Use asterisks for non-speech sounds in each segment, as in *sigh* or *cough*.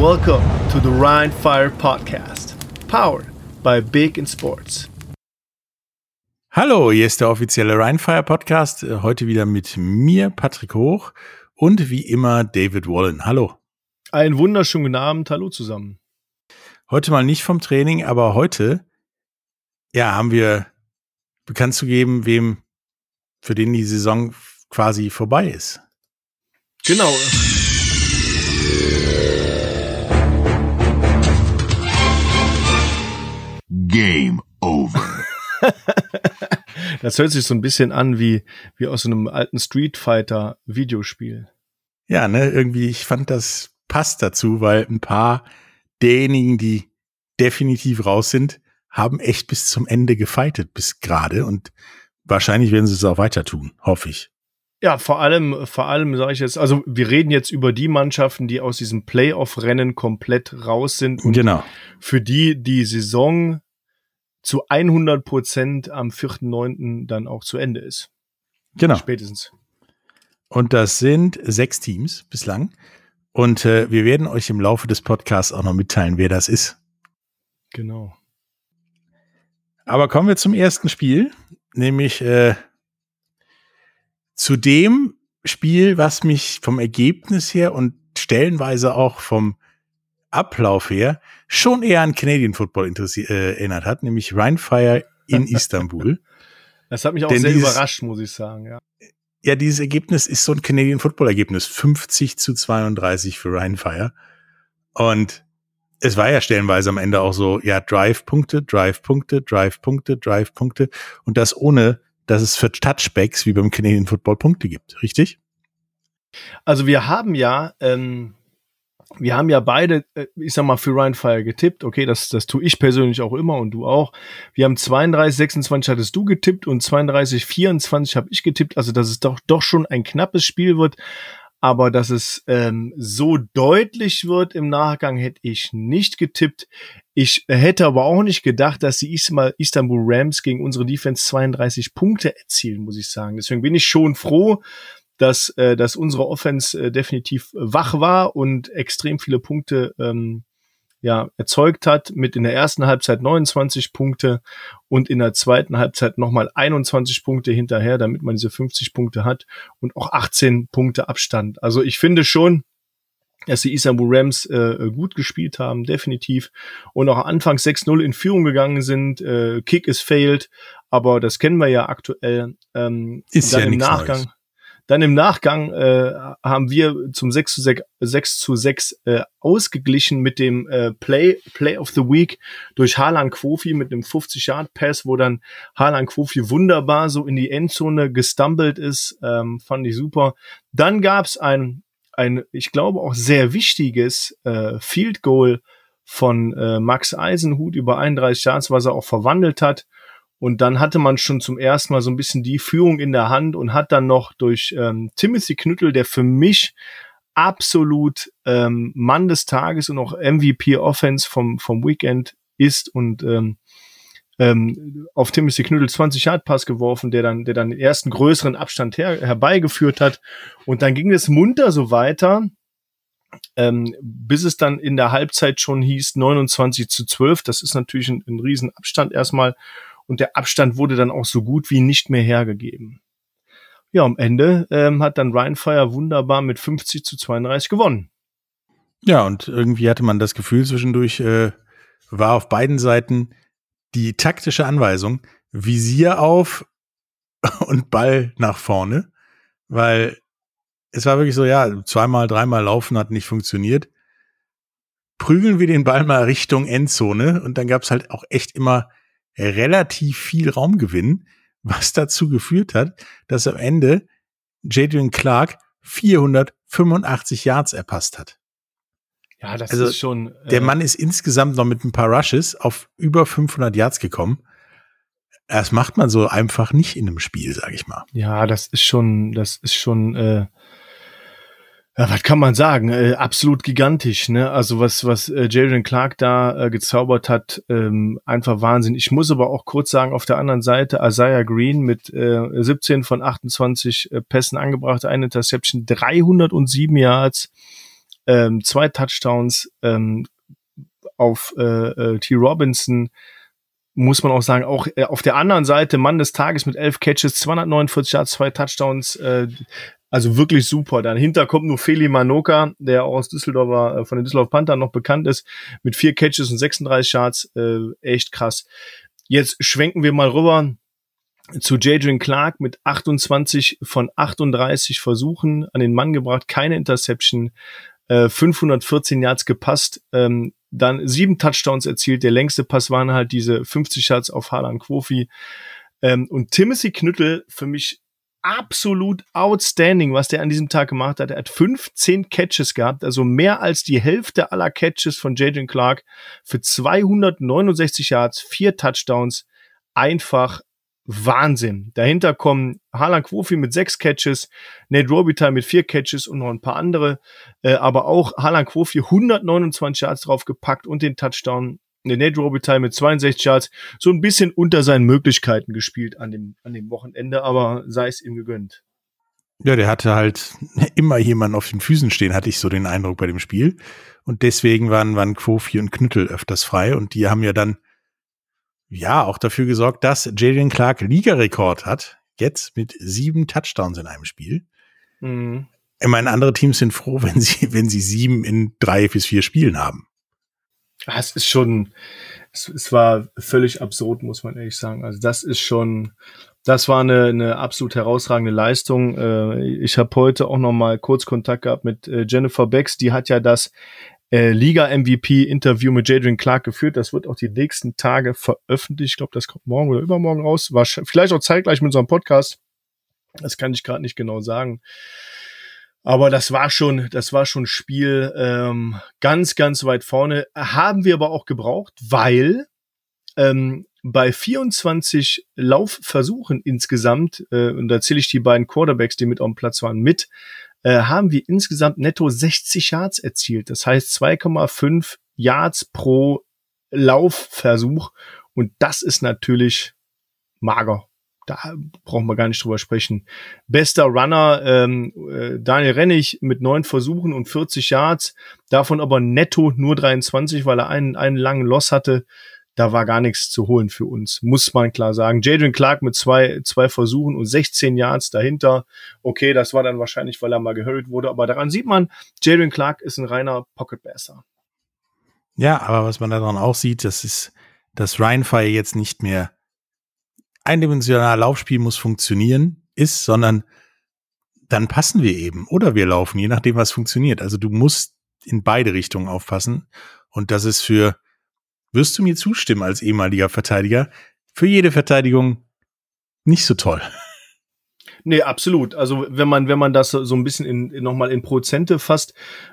Welcome to the Rhine Fire Podcast, powered by Big in Sports. Hallo, hier ist der offizielle Rheinfire Podcast. Äh, heute wieder mit mir, Patrick Hoch, und wie immer David Wallen. Hallo. Einen wunderschönen guten Abend. Hallo zusammen. Heute mal nicht vom Training, aber heute, ja, haben wir bekannt zu geben, wem, für den die Saison quasi vorbei ist. Genau. Game over. *laughs* das hört sich so ein bisschen an wie, wie aus einem alten Street Fighter Videospiel. Ja, ne, irgendwie, ich fand das passt dazu, weil ein paar derjenigen, die definitiv raus sind, haben echt bis zum Ende gefightet, bis gerade und wahrscheinlich werden sie es auch weiter tun, hoffe ich. Ja, vor allem, vor allem sage ich jetzt, also wir reden jetzt über die Mannschaften, die aus diesem Playoff-Rennen komplett raus sind und genau. für die die Saison zu 100 Prozent am 4.9. dann auch zu Ende ist. Genau. Spätestens. Und das sind sechs Teams bislang. Und äh, wir werden euch im Laufe des Podcasts auch noch mitteilen, wer das ist. Genau. Aber kommen wir zum ersten Spiel, nämlich äh, zu dem Spiel, was mich vom Ergebnis her und stellenweise auch vom Ablauf her schon eher an Canadian Football äh, erinnert hat, nämlich Rheinfire in *laughs* Istanbul. Das hat mich auch Denn sehr dieses, überrascht, muss ich sagen, ja. Ja, dieses Ergebnis ist so ein Canadian Football Ergebnis. 50 zu 32 für Rheinfire. Und es war ja stellenweise am Ende auch so, ja, Drive-Punkte, Drive-Punkte, Drive-Punkte, Drive-Punkte. Und das ohne dass es für Touchbacks wie beim Canadian Football Punkte gibt, richtig? Also wir haben ja, ähm, wir haben ja beide, äh, ich sag mal, für Ryan Fire getippt. Okay, das, das tue ich persönlich auch immer und du auch. Wir haben 32, 26 hattest du getippt und 32, 24 habe ich getippt. Also, dass es doch, doch schon ein knappes Spiel wird. Aber dass es ähm, so deutlich wird im Nachgang, hätte ich nicht getippt. Ich hätte aber auch nicht gedacht, dass die Istanbul Rams gegen unsere Defense 32 Punkte erzielen, muss ich sagen. Deswegen bin ich schon froh, dass, äh, dass unsere Offense äh, definitiv wach war und extrem viele Punkte ähm, ja, erzeugt hat, mit in der ersten Halbzeit 29 Punkte und in der zweiten Halbzeit nochmal 21 Punkte hinterher, damit man diese 50 Punkte hat und auch 18 Punkte Abstand. Also ich finde schon, dass die Istanbul Rams äh, gut gespielt haben, definitiv. Und auch anfangs 6-0 in Führung gegangen sind. Äh, Kick ist failed, aber das kennen wir ja aktuell. Ähm, ist dann ja im Nachgang. Neues. Dann im Nachgang äh, haben wir zum 6 zu 6, 6, zu 6 äh, ausgeglichen mit dem äh, Play, Play of the Week durch Harlan Quofi mit einem 50-Yard-Pass, wo dann Harlan Quofi wunderbar so in die Endzone gestumbled ist. Ähm, fand ich super. Dann gab's ein, ein, ich glaube auch sehr wichtiges äh, Field Goal von äh, Max Eisenhut über 31 Yards, was er auch verwandelt hat. Und dann hatte man schon zum ersten Mal so ein bisschen die Führung in der Hand und hat dann noch durch ähm, Timothy Knüttel, der für mich absolut ähm, Mann des Tages und auch MVP Offense vom, vom Weekend ist und ähm, ähm, auf Timothy Knüttel 20 Yard Pass geworfen, der dann, der dann den ersten größeren Abstand her, herbeigeführt hat. Und dann ging es munter so weiter, ähm, bis es dann in der Halbzeit schon hieß 29 zu 12. Das ist natürlich ein, ein Riesenabstand erstmal und der Abstand wurde dann auch so gut wie nicht mehr hergegeben. Ja, am Ende ähm, hat dann Ryan Fire wunderbar mit 50 zu 32 gewonnen. Ja, und irgendwie hatte man das Gefühl zwischendurch, äh, war auf beiden Seiten die taktische Anweisung, Visier auf *laughs* und Ball nach vorne, weil es war wirklich so, ja, zweimal, dreimal laufen hat nicht funktioniert. Prügeln wir den Ball mal Richtung Endzone und dann gab es halt auch echt immer relativ viel Raumgewinn, was dazu geführt hat, dass am Ende Jadrian Clark 485 Yards erpasst hat. Ja, das also ist schon. Äh der Mann ist insgesamt noch mit ein paar Rushes auf über 500 Yards gekommen. Das macht man so einfach nicht in einem Spiel, sag ich mal. Ja, das ist schon, das ist schon äh, ja, was kann man sagen? Äh, absolut gigantisch, ne? Also was was äh, Jalen Clark da äh, gezaubert hat, ähm, einfach Wahnsinn. Ich muss aber auch kurz sagen, auf der anderen Seite Isaiah Green mit äh, 17 von 28 äh, Pässen angebracht, eine Interception, 307 Yards. ähm, zwei Touchdowns ähm, auf äh, äh, T. Robinson, muss man auch sagen, auch äh, auf der anderen Seite Mann des Tages mit elf Catches, 249 Yards, zwei Touchdowns, äh, also wirklich super. Dahinter kommt nur Feli Manoka, der auch aus Düsseldorfer, äh, von den Düsseldorf Panther noch bekannt ist, mit vier Catches und 36 Yards, äh, echt krass. Jetzt schwenken wir mal rüber zu Jadrian Clark mit 28 von 38 Versuchen an den Mann gebracht, keine Interception, äh, 514 Yards gepasst, ähm, dann sieben Touchdowns erzielt. Der längste Pass waren halt diese 50 Yards auf Harlan Quofi. Ähm, und Timothy Knüttel für mich absolut outstanding, was der an diesem Tag gemacht hat. Er hat 15 Catches gehabt, also mehr als die Hälfte aller Catches von Jadrian Clark für 269 Yards, vier Touchdowns. Einfach Wahnsinn. Dahinter kommen Harlan Quofi mit sechs Catches, Nate Robitaille mit vier Catches und noch ein paar andere. Äh, aber auch Harlan Quofi 129 Yards drauf gepackt und den Touchdown. Der Nate Robitaille mit 62 Yards so ein bisschen unter seinen Möglichkeiten gespielt an dem, an dem Wochenende, aber sei es ihm gegönnt. Ja, der hatte halt immer jemanden auf den Füßen stehen, hatte ich so den Eindruck bei dem Spiel. Und deswegen waren, waren Quofi und Knüttel öfters frei und die haben ja dann ja auch dafür gesorgt, dass Jalen Clark Ligarekord hat. Jetzt mit sieben Touchdowns in einem Spiel. Mhm. Ich meine, andere Teams sind froh, *laughs* wenn sie, wenn sie sieben in drei bis vier Spielen haben. Es ist schon, es, es war völlig absurd, muss man ehrlich sagen. Also das ist schon, das war eine, eine absolut herausragende Leistung. Äh, ich habe heute auch noch mal kurz Kontakt gehabt mit äh, Jennifer Becks. Die hat ja das äh, Liga-MVP-Interview mit Jadrian Clark geführt. Das wird auch die nächsten Tage veröffentlicht. Ich glaube, das kommt morgen oder übermorgen raus. War vielleicht auch zeitgleich mit unserem Podcast. Das kann ich gerade nicht genau sagen. Aber das war schon, das war schon Spiel ähm, ganz, ganz weit vorne. Haben wir aber auch gebraucht, weil ähm, bei 24 Laufversuchen insgesamt, äh, und da zähle ich die beiden Quarterbacks, die mit auf dem Platz waren, mit, äh, haben wir insgesamt netto 60 Yards erzielt. Das heißt 2,5 Yards pro Laufversuch. Und das ist natürlich mager. Da brauchen wir gar nicht drüber sprechen. Bester Runner ähm, äh, Daniel Rennig mit neun Versuchen und 40 Yards, davon aber netto nur 23, weil er einen, einen langen Loss hatte da war gar nichts zu holen für uns, muss man klar sagen. Jadrian Clark mit zwei, zwei Versuchen und 16 Yards dahinter. Okay, das war dann wahrscheinlich, weil er mal gehurried wurde, aber daran sieht man, Jadrian Clark ist ein reiner Pocket Passer. Ja, aber was man daran auch sieht, das ist, dass Rheinfire jetzt nicht mehr eindimensionaler Laufspiel muss funktionieren ist, sondern dann passen wir eben oder wir laufen, je nachdem, was funktioniert. Also du musst in beide Richtungen aufpassen und das ist für wirst du mir zustimmen als ehemaliger Verteidiger, für jede Verteidigung nicht so toll. *laughs* Nee, absolut. Also wenn man, wenn man das so ein bisschen in, in nochmal in Prozente fasst,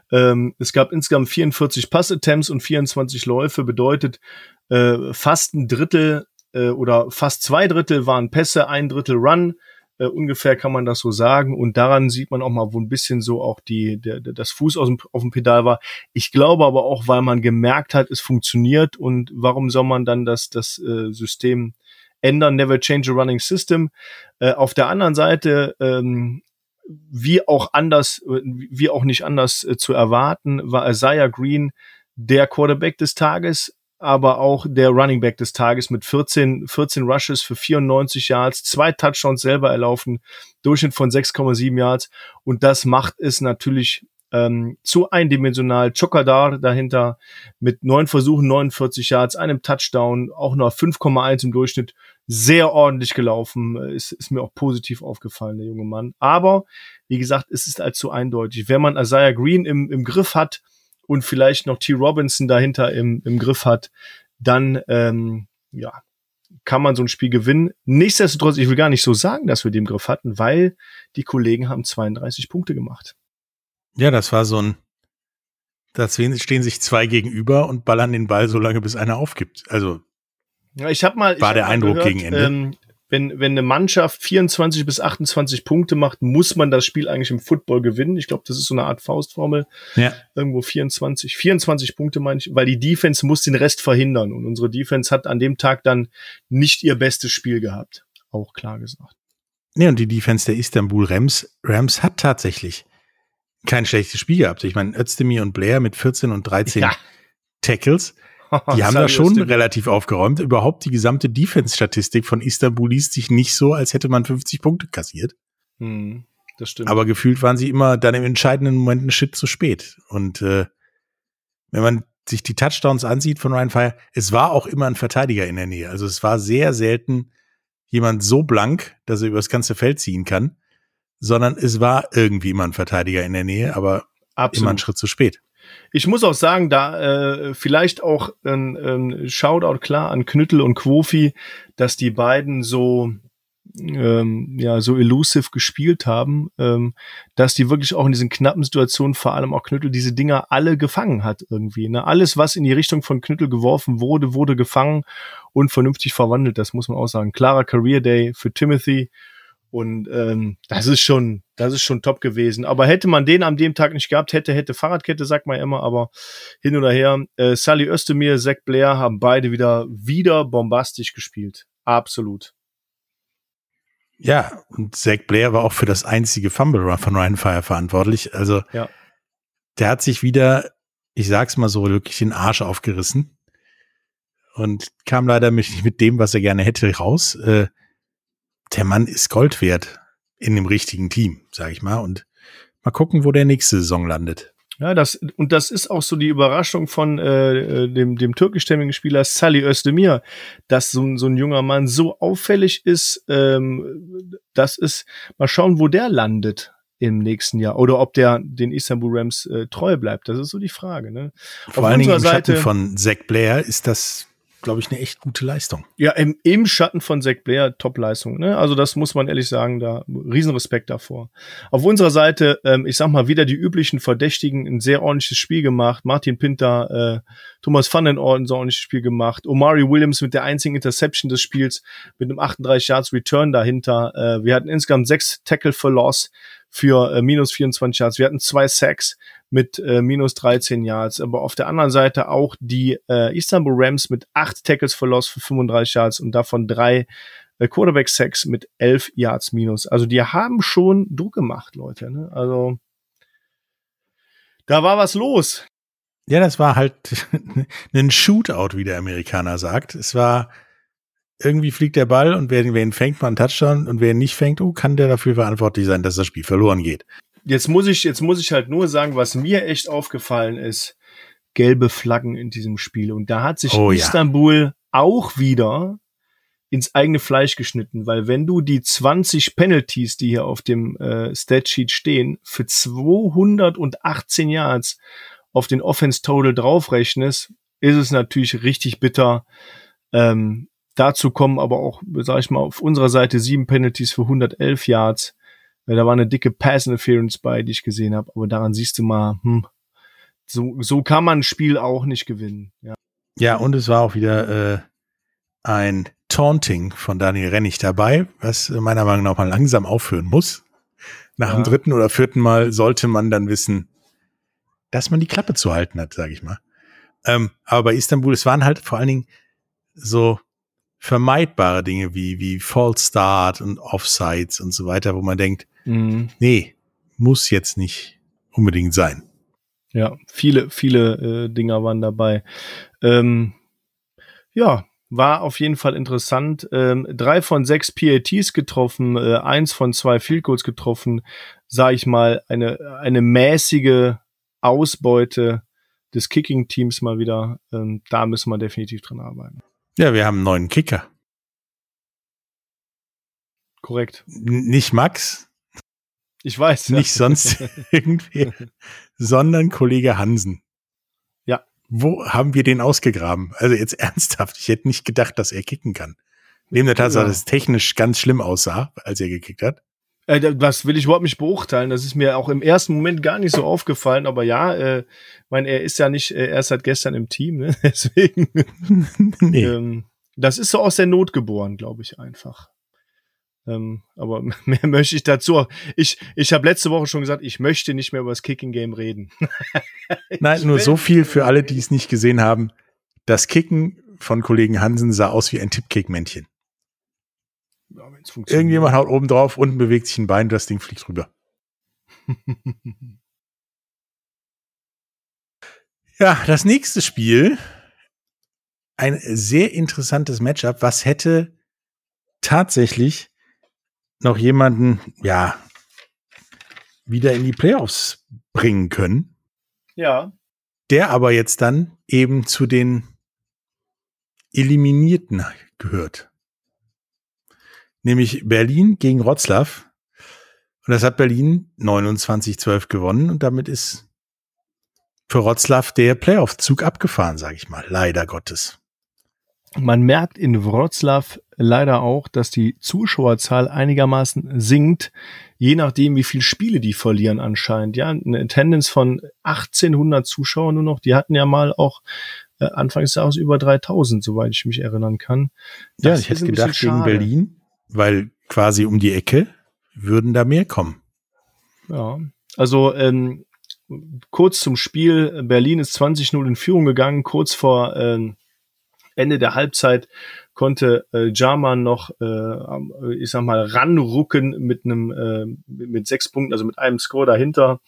ähm, es gab insgesamt 44 Pass-Attempts und 24 Läufe, bedeutet äh, fast ein Drittel äh, oder fast zwei Drittel waren Pässe, ein Drittel Run, äh, ungefähr kann man das so sagen. Und daran sieht man auch mal, wo ein bisschen so auch die, der, der, das Fuß aus dem, auf dem Pedal war. Ich glaube aber auch, weil man gemerkt hat, es funktioniert und warum soll man dann das, das äh, System ändern? Never change a running system. Äh, auf der anderen Seite, ähm, wie auch anders, wie auch nicht anders äh, zu erwarten, war Isaiah Green der Quarterback des Tages aber auch der Running Back des Tages mit 14, 14 Rushes für 94 Yards, zwei Touchdowns selber erlaufen, Durchschnitt von 6,7 Yards und das macht es natürlich ähm, zu eindimensional. Chokadar dahinter mit neun Versuchen, 49 Yards, einem Touchdown, auch noch 5,1 im Durchschnitt. Sehr ordentlich gelaufen. Ist, ist mir auch positiv aufgefallen, der junge Mann. Aber, wie gesagt, es ist allzu eindeutig. Wenn man Isaiah Green im, im Griff hat, und vielleicht noch T. Robinson dahinter im, im Griff hat, dann ähm, ja, kann man so ein Spiel gewinnen. Nichtsdestotrotz, ich will gar nicht so sagen, dass wir den Griff hatten, weil die Kollegen haben 32 Punkte gemacht. Ja, das war so ein, da stehen sich zwei gegenüber und ballern den Ball so lange, bis einer aufgibt. Also ja, ich habe mal war hab der Eindruck gehört, gegen Ende. Ähm, wenn, wenn eine Mannschaft 24 bis 28 Punkte macht, muss man das Spiel eigentlich im Football gewinnen. Ich glaube, das ist so eine Art Faustformel. Ja. Irgendwo 24, 24 Punkte meine ich, weil die Defense muss den Rest verhindern. Und unsere Defense hat an dem Tag dann nicht ihr bestes Spiel gehabt. Auch klar gesagt. Nee, und die Defense der Istanbul Rams, Rams hat tatsächlich kein schlechtes Spiel gehabt. Ich meine, Özdemir und Blair mit 14 und 13 Ja. Tackles, die *laughs* haben da schon relativ aufgeräumt. Überhaupt die gesamte Defense-Statistik von Istanbul liest sich nicht so, als hätte man 50 Punkte kassiert. Hm, das stimmt. Aber gefühlt waren sie immer dann im entscheidenden Moment einen Shit zu spät. Und äh, wenn man sich die Touchdowns ansieht von Ryan Fire, es war auch immer ein Verteidiger in der Nähe. Also es war sehr selten jemand so blank, dass er über das ganze Feld ziehen kann, sondern es war irgendwie immer ein Verteidiger in der Nähe, aber immer einen Schritt zu spät. Ich muss auch sagen, da äh, vielleicht auch ein, ein Shoutout klar an Knüttel und Quofi, dass die beiden so ähm, ja so elusive gespielt haben, ähm, dass die wirklich auch in diesen knappen Situationen vor allem auch Knüttel diese Dinger alle gefangen hat irgendwie. Ne? Alles, was in die Richtung von Knüttel geworfen wurde, wurde gefangen und vernünftig verwandelt. Das muss man auch sagen. Klarer Career Day für Timothy. Und ähm, das ist schon, das ist schon top gewesen. Aber hätte man den an dem Tag nicht gehabt, hätte, hätte Fahrradkette, sagt man immer, aber hin oder her. Äh, Sally Özdemir, Zach Blair haben beide wieder, wieder bombastisch gespielt. Absolut. Ja, und Zach Blair war auch für das einzige Fumble Run von Ryan Fire verantwortlich. Also Ja. der hat sich wieder, ich sag's mal so, wirklich den Arsch aufgerissen und kam leider nicht mit dem, was er gerne hätte, raus. Äh, der Mann ist Gold wert in dem richtigen Team, sag ich mal. Und mal gucken, wo der nächste Saison landet. Ja, das, und das ist auch so die Überraschung von äh, äh, dem, dem türkischstämmigen Spieler Salih Özdemir, dass so, ein- so ein junger Mann so auffällig ist, ähm, das ist, mal schauen, wo der landet im nächsten Jahr oder ob der den Istanbul Rams äh, treu bleibt. Das ist so die Frage. Ne? Vor Auf allen Dingen im unserer Schatten Seite- von Zach Blair ist das, glaube ich, eine echt gute Leistung. Ja, im, im Schatten von Zach Blair Top-Leistung. Ne? Also das muss man ehrlich sagen, da Riesenrespekt davor. Auf unserer Seite, ähm, ich sag mal, wieder die üblichen Verdächtigen, ein sehr ordentliches Spiel gemacht. Martin Pinter, äh, Thomas Van den Orden, so ordentliches Spiel gemacht. Omari Williams mit der einzigen Interception des Spiels, mit einem 38 Yards Return dahinter. Äh, wir hatten insgesamt sechs Tackle for Loss für äh, minus 24 Yards. Wir hatten zwei Sacks mit äh, minus 13 Yards. Aber auf der anderen Seite auch die äh, Istanbul Rams mit acht Tackles for für 35 Yards und davon drei äh, Quarterback Sacks mit 11 Yards minus. Also die haben schon Druck gemacht, Leute. Ne? Also da war was los. Ja, das war halt *laughs* ein Shootout, wie der Amerikaner sagt. Es war irgendwie fliegt der Ball und wer, wer ihn fängt, mal einen Touchdown und wer ihn nicht fängt, oh, kann der dafür verantwortlich sein, dass das Spiel verloren geht. Jetzt muss ich, jetzt muss ich halt nur sagen, was mir echt aufgefallen ist, gelbe Flaggen in diesem Spiel. Und da hat sich Oh ja. Istanbul auch wieder ins eigene Fleisch geschnitten, weil wenn du die 20 Penalties, die hier auf dem äh, Statsheet stehen, für 218 Yards auf den Offense Total draufrechnest, ist es natürlich richtig bitter. Ähm, dazu kommen aber auch, sag ich mal, auf unserer Seite sieben Penalties für 111 Yards. Da war eine dicke Pass Interference bei, die ich gesehen habe. Aber daran siehst du mal, hm, so, so kann man ein Spiel auch nicht gewinnen. Ja. Ja, und es war auch wieder äh, ein Taunting von Daniel Rennig dabei, was meiner Meinung nach mal langsam aufhören muss. Nach Ja. dem dritten oder vierten Mal sollte man dann wissen, dass man die Klappe zu halten hat, sage ich mal. Ähm, aber bei Istanbul, es waren halt vor allen Dingen so vermeidbare Dinge wie, wie False Start und Offsides und so weiter, wo man denkt, Mhm. nee, muss jetzt nicht unbedingt sein. Ja, viele, viele äh, Dinger waren dabei. Ähm, ja, war auf jeden Fall interessant. Ähm, drei von sechs PATs getroffen, äh, eins von zwei Field Goals getroffen. Sag ich mal, eine, eine mäßige Ausbeute des Kicking-Teams mal wieder. Ähm, da müssen wir definitiv dran arbeiten. Ja, wir haben einen neuen Kicker. Korrekt. N nicht Max, Ich weiß. ja. nicht sonst *laughs* irgendwie, sondern Kollege Hansen. Ja. Wo haben wir den ausgegraben? Also jetzt *laughs* ernsthaft, ich hätte nicht gedacht, dass er kicken kann. Neben der Tatsache, Ja. dass es technisch ganz schlimm aussah, als er gekickt hat. Äh, da- das will ich überhaupt nicht beurteilen. Das ist mir auch im ersten Moment gar nicht so aufgefallen. Aber ja, äh, mein, er ist ja nicht äh, erst seit gestern im Team, ne? *laughs* Deswegen. *laughs* nee. Ähm, das ist so aus der Not geboren, glaube ich einfach. Ähm, aber *laughs* mehr möchte ich dazu. Ich, ich habe letzte Woche schon gesagt, ich möchte nicht mehr über das Kicking Game reden. Nein, nur so viel für alle, die es nicht gesehen haben. Das Kicken von Kollegen Hansen sah aus wie ein Tippkick-Männchen. Ja, wenn's funktioniert. Irgendjemand haut oben drauf, unten bewegt sich ein Bein, das Ding fliegt rüber. *laughs* Ja, das nächste Spiel. Ein sehr interessantes Matchup. Was hätte tatsächlich noch jemanden, ja, wieder in die Playoffs bringen können? Ja. Der aber jetzt dann eben zu den Eliminierten gehört. Nämlich Berlin gegen Wroclaw. Und das hat Berlin 29-12 gewonnen und damit ist für Wroclaw der Playoff-Zug abgefahren, sage ich mal. Leider Gottes. Man merkt in Wroclaw leider auch, dass die Zuschauerzahl einigermaßen sinkt, je nachdem, wie viele Spiele die verlieren anscheinend. Ja, eine Attendance von 1800 Zuschauern nur noch. Die hatten ja mal auch äh, Anfangs Jahres über 3000, soweit ich mich erinnern kann. Das ja, ich hätte gedacht gegen Berlin, weil quasi um die Ecke würden da mehr kommen. Ja, also ähm, kurz zum Spiel. Berlin ist 20-0 in Führung gegangen. Kurz vor ähm, Ende der Halbzeit konnte äh, Jarman noch, äh, ich sag mal, ranrucken mit einem äh, mit sechs Punkten, also mit einem Score dahinter.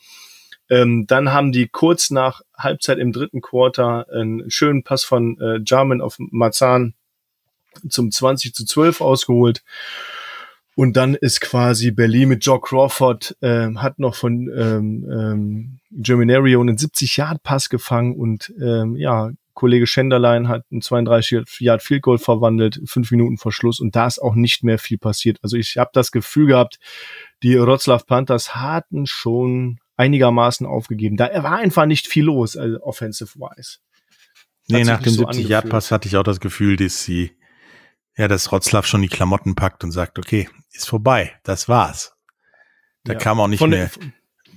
Ähm, dann haben die kurz nach Halbzeit im dritten Quarter einen schönen Pass von äh, Jarman auf Marzahn zum 20 zu 12 ausgeholt. Und dann ist quasi Berlin mit Joe Crawford, äh, hat noch von ähm, ähm, Germinario einen 70-Yard-Pass gefangen und ähm, ja, Kollege Schenderlein hat ein 32 Yard Field Goal verwandelt, fünf Minuten vor Schluss und da ist auch nicht mehr viel passiert. Also ich habe das Gefühl gehabt, die Wroclaw Panthers hatten schon einigermaßen aufgegeben. Da war einfach nicht viel los, also offensive-wise. Nee, nach dem so 70 Yard Pass hatte ich auch das Gefühl, dass sie ja, dass Rotzlaff schon die Klamotten packt und sagt, okay, ist vorbei, das war's. Da ja. kam auch nicht von mehr der,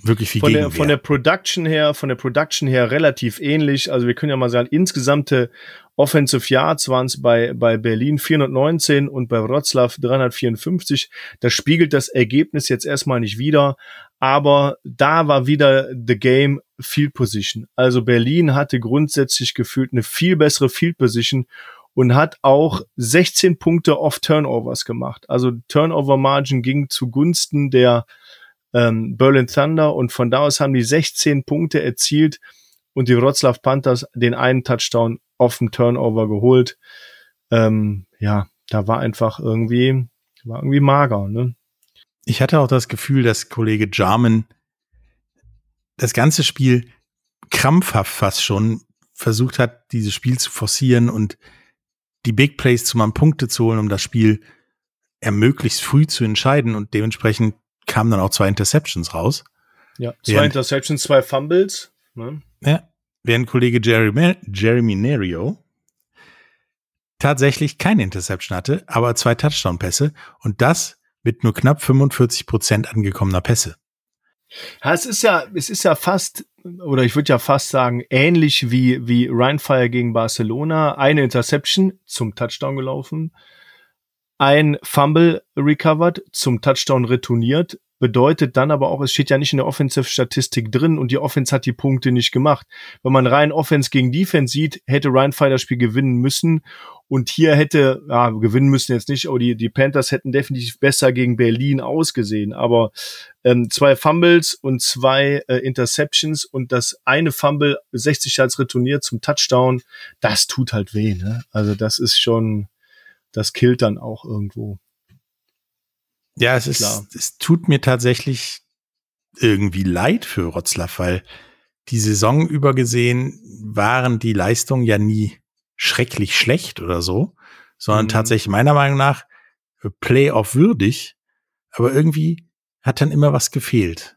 wirklich viel von der, von der Production her, von der Production her relativ ähnlich. Also wir können ja mal sagen, insgesamte Offensive Yards waren es bei, bei Berlin 419 und bei Wroclaw 354. Das spiegelt das Ergebnis jetzt erstmal nicht wieder, aber da war wieder the game Field Position. Also Berlin hatte grundsätzlich gefühlt eine viel bessere Field Position und hat auch 16 Punkte off Turnovers gemacht. Also Turnover Margin ging zugunsten der ähm, Berlin Thunder und von da aus haben die 16 Punkte erzielt und die Wroclaw Panthers den einen Touchdown auf dem Turnover geholt. Ähm, ja, da war einfach irgendwie, war irgendwie mager, ne? Ich hatte auch das Gefühl, dass Kollege Jarman das ganze Spiel krampfhaft fast schon versucht hat, dieses Spiel zu forcieren und die Big Plays zu mal Punkte zu holen, um das Spiel möglichst früh zu entscheiden und dementsprechend kamen dann auch zwei Interceptions raus. Ja, zwei während, Interceptions, zwei Fumbles. Ne? Ja, während Kollege Jeremy, Jeremy Nerio tatsächlich keine Interception hatte, aber zwei Touchdown-Pässe und das mit nur knapp 45 Prozent angekommener Pässe. Ja, es ist ja, es ist ja fast, oder ich würde ja fast sagen, ähnlich wie, wie Ryan Fire gegen Barcelona. Eine Interception zum Touchdown gelaufen, ein Fumble recovered, zum Touchdown retourniert, bedeutet dann aber auch, es steht ja nicht in der Offensive-Statistik drin und die Offense hat die Punkte nicht gemacht. Wenn man rein Offense gegen Defense sieht, hätte Ryan das Spiel gewinnen müssen und hier hätte, ja, gewinnen müssen jetzt nicht, aber die, die Panthers hätten definitiv besser gegen Berlin ausgesehen. Aber ähm, zwei Fumbles und zwei äh, Interceptions und das eine Fumble 60 Yards retourniert zum Touchdown, das tut halt weh. Ne? Also das ist schon, das killt dann auch irgendwo. Ja, es ist, Klar. es tut mir tatsächlich irgendwie leid für Rotzlaff, weil die Saison über gesehen waren die Leistungen ja nie schrecklich schlecht oder so, sondern mhm. tatsächlich meiner Meinung nach Playoff würdig, aber irgendwie hat dann immer was gefehlt.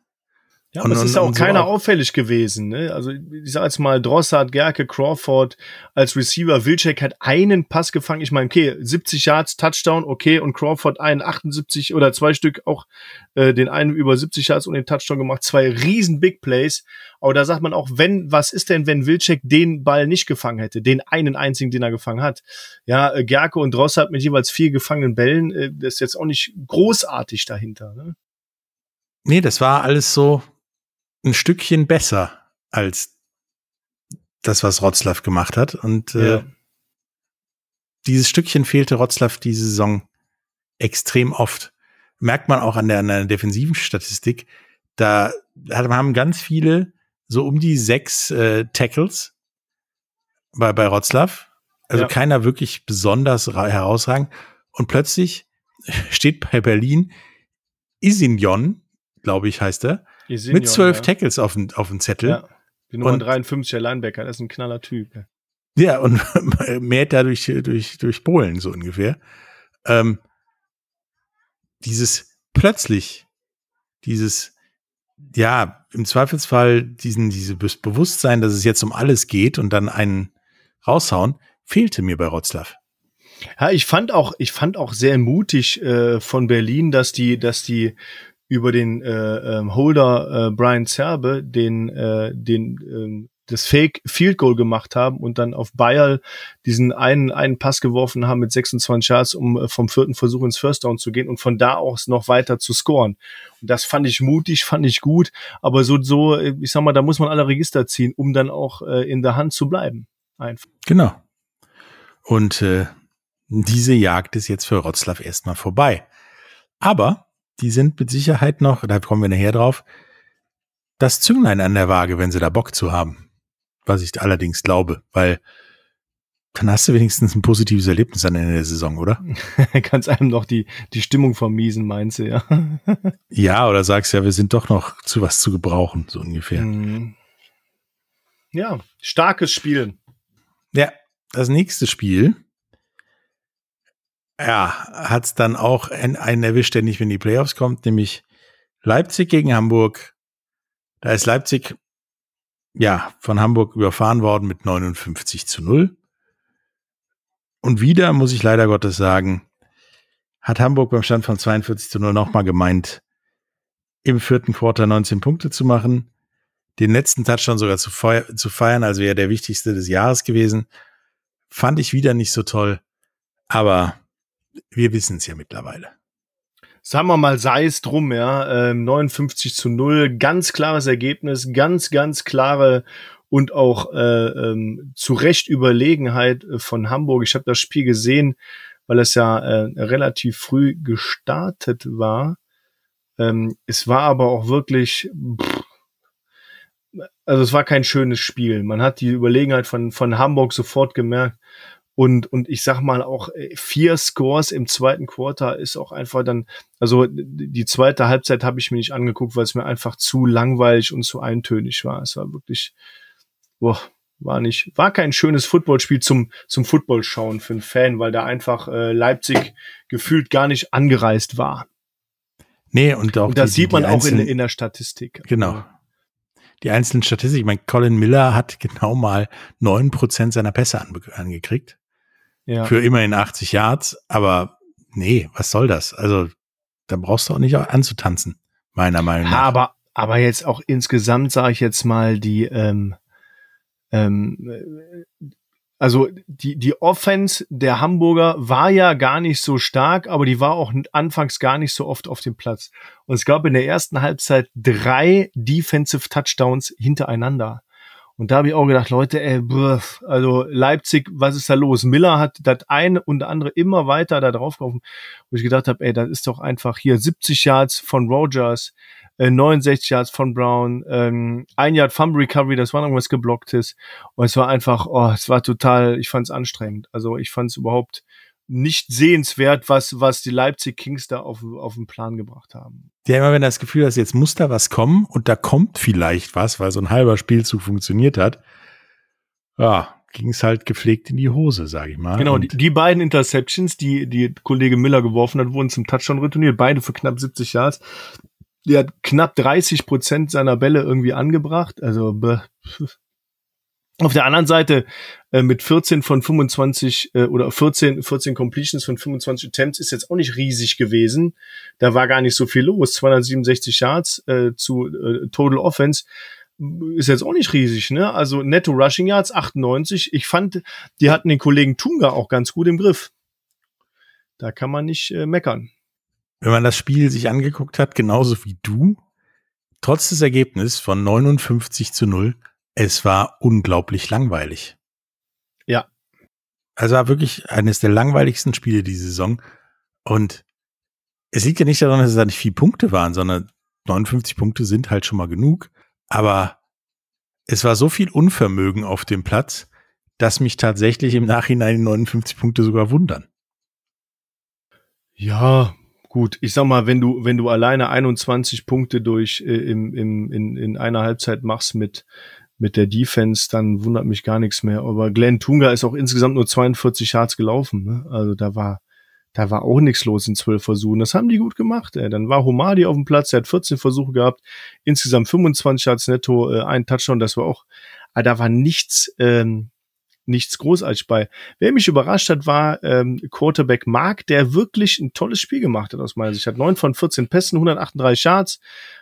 Ja, und, es ist ja auch keiner so auffällig gewesen. Ne? Also ich sag jetzt mal, Drossard, Gerke, Crawford als Receiver, Wilczek hat einen Pass gefangen. Ich meine, okay, 70 Yards, Touchdown, okay, und Crawford einen 78 oder zwei Stück auch äh, den einen über 70 Yards und den Touchdown gemacht. Zwei riesen Big Plays. Aber da sagt man auch, wenn, was ist denn, wenn Wilczek den Ball nicht gefangen hätte? Den einen einzigen, den er gefangen hat. Ja, äh, Gerke und Drossard mit jeweils vier gefangenen Bällen, äh, das ist jetzt auch nicht großartig dahinter. Ne? Nee, das war alles so, ein Stückchen besser als das, was Rotzlaff gemacht hat. Und äh, ja. dieses Stückchen fehlte Rotzlaff diese Saison extrem oft. Merkt man auch an der, an der defensiven Statistik. Da haben ganz viele so um die sechs äh, Tackles bei, bei Wroclaw. Also Ja. keiner wirklich besonders ra- herausragend. Und plötzlich *laughs* steht bei Berlin Isinjon, glaube ich, heißt er, Mit zwölf ja. Tackles auf dem, auf dem Zettel. Ja. Die Nummer Und- 53er Linebacker, das ist ein knaller Typ. ja. Und *laughs* mäht da durch, durch, Polen, so ungefähr. Ähm, dieses plötzlich, dieses, ja, im Zweifelsfall diesen, diese Be- Bewusstsein, dass es jetzt um alles geht und dann einen raushauen, fehlte mir bei Wroclaw. Ja, ich fand auch, ich fand auch sehr mutig äh, von Berlin, dass die, dass die über den äh, ähm, Holder äh, Brian Zerbe den, äh, den ähm, das Fake Field Goal gemacht haben und dann auf Bayern diesen einen einen Pass geworfen haben mit 26 Yards, um äh, vom vierten Versuch ins First Down zu gehen und von da aus noch weiter zu scoren. Und das fand ich mutig, fand ich gut, aber so so äh, ich sag mal, da muss man alle Register ziehen, um dann auch äh, in der Hand zu bleiben. Einfach. Genau. Und äh, diese Jagd ist jetzt für Wroclaw erstmal vorbei. Aber die sind mit Sicherheit noch, da kommen wir nachher drauf, das Zünglein an der Waage, wenn sie da Bock zu haben. Was ich allerdings glaube, weil dann hast du wenigstens ein positives Erlebnis am Ende der Saison, oder? *laughs* Kannst einem noch die die Stimmung vermiesen, meinst du, ja? *laughs* Ja, oder sagst ja, wir sind doch noch zu was zu gebrauchen, so ungefähr. Mhm. Ja, starkes Spiel. Ja, das nächste Spiel, ja, hat es dann auch einen, erwischt, der nicht in die Playoffs kommt, nämlich Leipzig gegen Hamburg. Da ist Leipzig, ja, von Hamburg überfahren worden mit 59 zu 0. Und wieder, muss ich leider Gottes sagen, hat Hamburg beim Stand von 42 zu 0 nochmal gemeint, im vierten Quarter 19 Punkte zu machen, den letzten Touchdown sogar zu, feiern, zu feiern, also wäre der wichtigste des Jahres gewesen. Fand ich wieder nicht so toll, aber wir wissen es ja mittlerweile. Sagen wir mal, sei es drum, ja. Ähm, 59 zu 0, ganz klares Ergebnis, ganz, ganz klare und auch äh, ähm, zu Recht Überlegenheit äh, von Hamburg. Ich habe das Spiel gesehen, weil es ja äh, relativ früh gestartet war. Ähm, es war aber auch wirklich, pff, also es war kein schönes Spiel. Man hat die Überlegenheit von, von Hamburg sofort gemerkt. Und, und ich sag mal auch äh, vier Scores im zweiten Quarter ist auch einfach dann, also die zweite Halbzeit habe ich mir nicht angeguckt, weil es mir einfach zu langweilig und zu eintönig war. Es war wirklich, boah, war nicht, war kein schönes Footballspiel zum, zum Football schauen für einen Fan, weil da einfach äh, Leipzig gefühlt gar nicht angereist war. Nee, und auch Und das die, sieht man auch in, in der Statistik. Genau. Die einzelnen Statistiken. Ich meine, Colin Miller hat genau mal neun Prozent seiner Pässe angekriegt. Ja. Für immerhin 80 Yards. Aber nee, was soll das? Also, da brauchst du auch nicht anzutanzen, meiner Meinung nach. Aber, aber jetzt auch insgesamt sage ich jetzt mal die, ähm, ähm, äh, also die, die Offense der Hamburger war ja gar nicht so stark, aber die war auch anfangs gar nicht so oft auf dem Platz. Und es gab in der ersten Halbzeit drei Defensive Touchdowns hintereinander. Und da habe ich auch gedacht, Leute, ey, brr, also Leipzig, was ist da los? Miller hat das eine und andere immer weiter da drauf geworfen, wo ich gedacht habe, ey, das ist doch einfach hier 70 Yards von Rogers, äh, 69 Yards von Brown, ähm, ein Yard Fumble Recovery, das war irgendwas geblocktes. Und es war einfach, oh, es war total, ich fand es anstrengend. Also ich fand es überhaupt nicht sehenswert, was, was die Leipzig Kings da auf, auf den Plan gebracht haben. Ja, immer wenn das Gefühl hast, jetzt muss da was kommen und da kommt vielleicht was, weil so ein halber Spielzug funktioniert hat, ja, ging es halt gepflegt in die Hose, sage ich mal. Genau, Und die, die beiden Interceptions, die die Kollege Miller geworfen hat, wurden zum Touchdown retourniert, beide für knapp 70 Yards. Der hat knapp 30 Prozent seiner Bälle irgendwie angebracht. Also. Auf der anderen Seite äh, mit 14 von 25 äh, oder 14 14 Completions von 25 Attempts ist jetzt auch nicht riesig gewesen. Da war gar nicht so viel los. 267 Yards äh, zu äh, Total Offense ist jetzt auch nicht riesig, ne? Also Netto Rushing Yards 98. Ich fand, die hatten den Kollegen Tunga auch ganz gut im Griff. Da kann man nicht äh, meckern. wenn man das Spiel sich angeguckt hat, genauso wie du, trotz des Ergebnisses von 59 zu 0, es war unglaublich langweilig. Ja. Also war wirklich eines der langweiligsten Spiele diese Saison. Und es liegt ja nicht daran, dass es da nicht viele Punkte waren, sondern 59 Punkte sind halt schon mal genug. Aber es war so viel Unvermögen auf dem Platz, dass mich tatsächlich im Nachhinein die 59 Punkte sogar wundern. Ja, gut. Ich sag mal, wenn du, wenn du alleine 21 Punkte durch äh, im, im, in, in einer Halbzeit machst mit, mit der Defense, dann wundert mich gar nichts mehr. Aber Glenn Tunga ist auch insgesamt nur 42 Yards gelaufen. Ne? Also da war, da war auch nichts los in zwölf Versuchen. Das haben die gut gemacht. Ey. Dann war Homadi auf dem Platz, der hat 14 Versuche gehabt, insgesamt 25 Yards netto, äh, ein Touchdown. Das war auch, äh, da war nichts, ähm, nichts großartig bei. Wer mich überrascht hat, war ähm, Quarterback Mark, der wirklich ein tolles Spiel gemacht hat aus meiner Sicht. Hat neun von 14 Pässen, 138 Yards,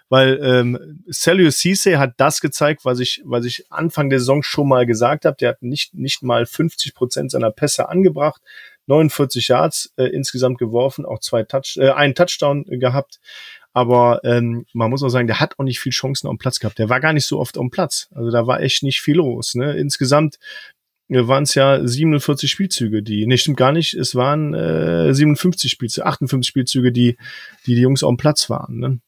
weil ähm, Celio Cisse hat das gezeigt, was ich, was ich Anfang der Saison schon mal gesagt habe. Der hat nicht, nicht mal 50 Prozent seiner Pässe angebracht. 49 Yards äh, insgesamt geworfen, auch zwei Touch, äh, einen Touchdown gehabt. Aber ähm, man muss auch sagen, der hat auch nicht viel Chancen am Platz gehabt. Der war gar nicht so oft am Platz. Also da war echt nicht viel los. Ne? Insgesamt waren es ja 47 Spielzüge, die, nee, stimmt gar nicht, es waren äh, 57 Spielzüge, 58 Spielzüge, die, die die Jungs auf dem Platz waren. Ne?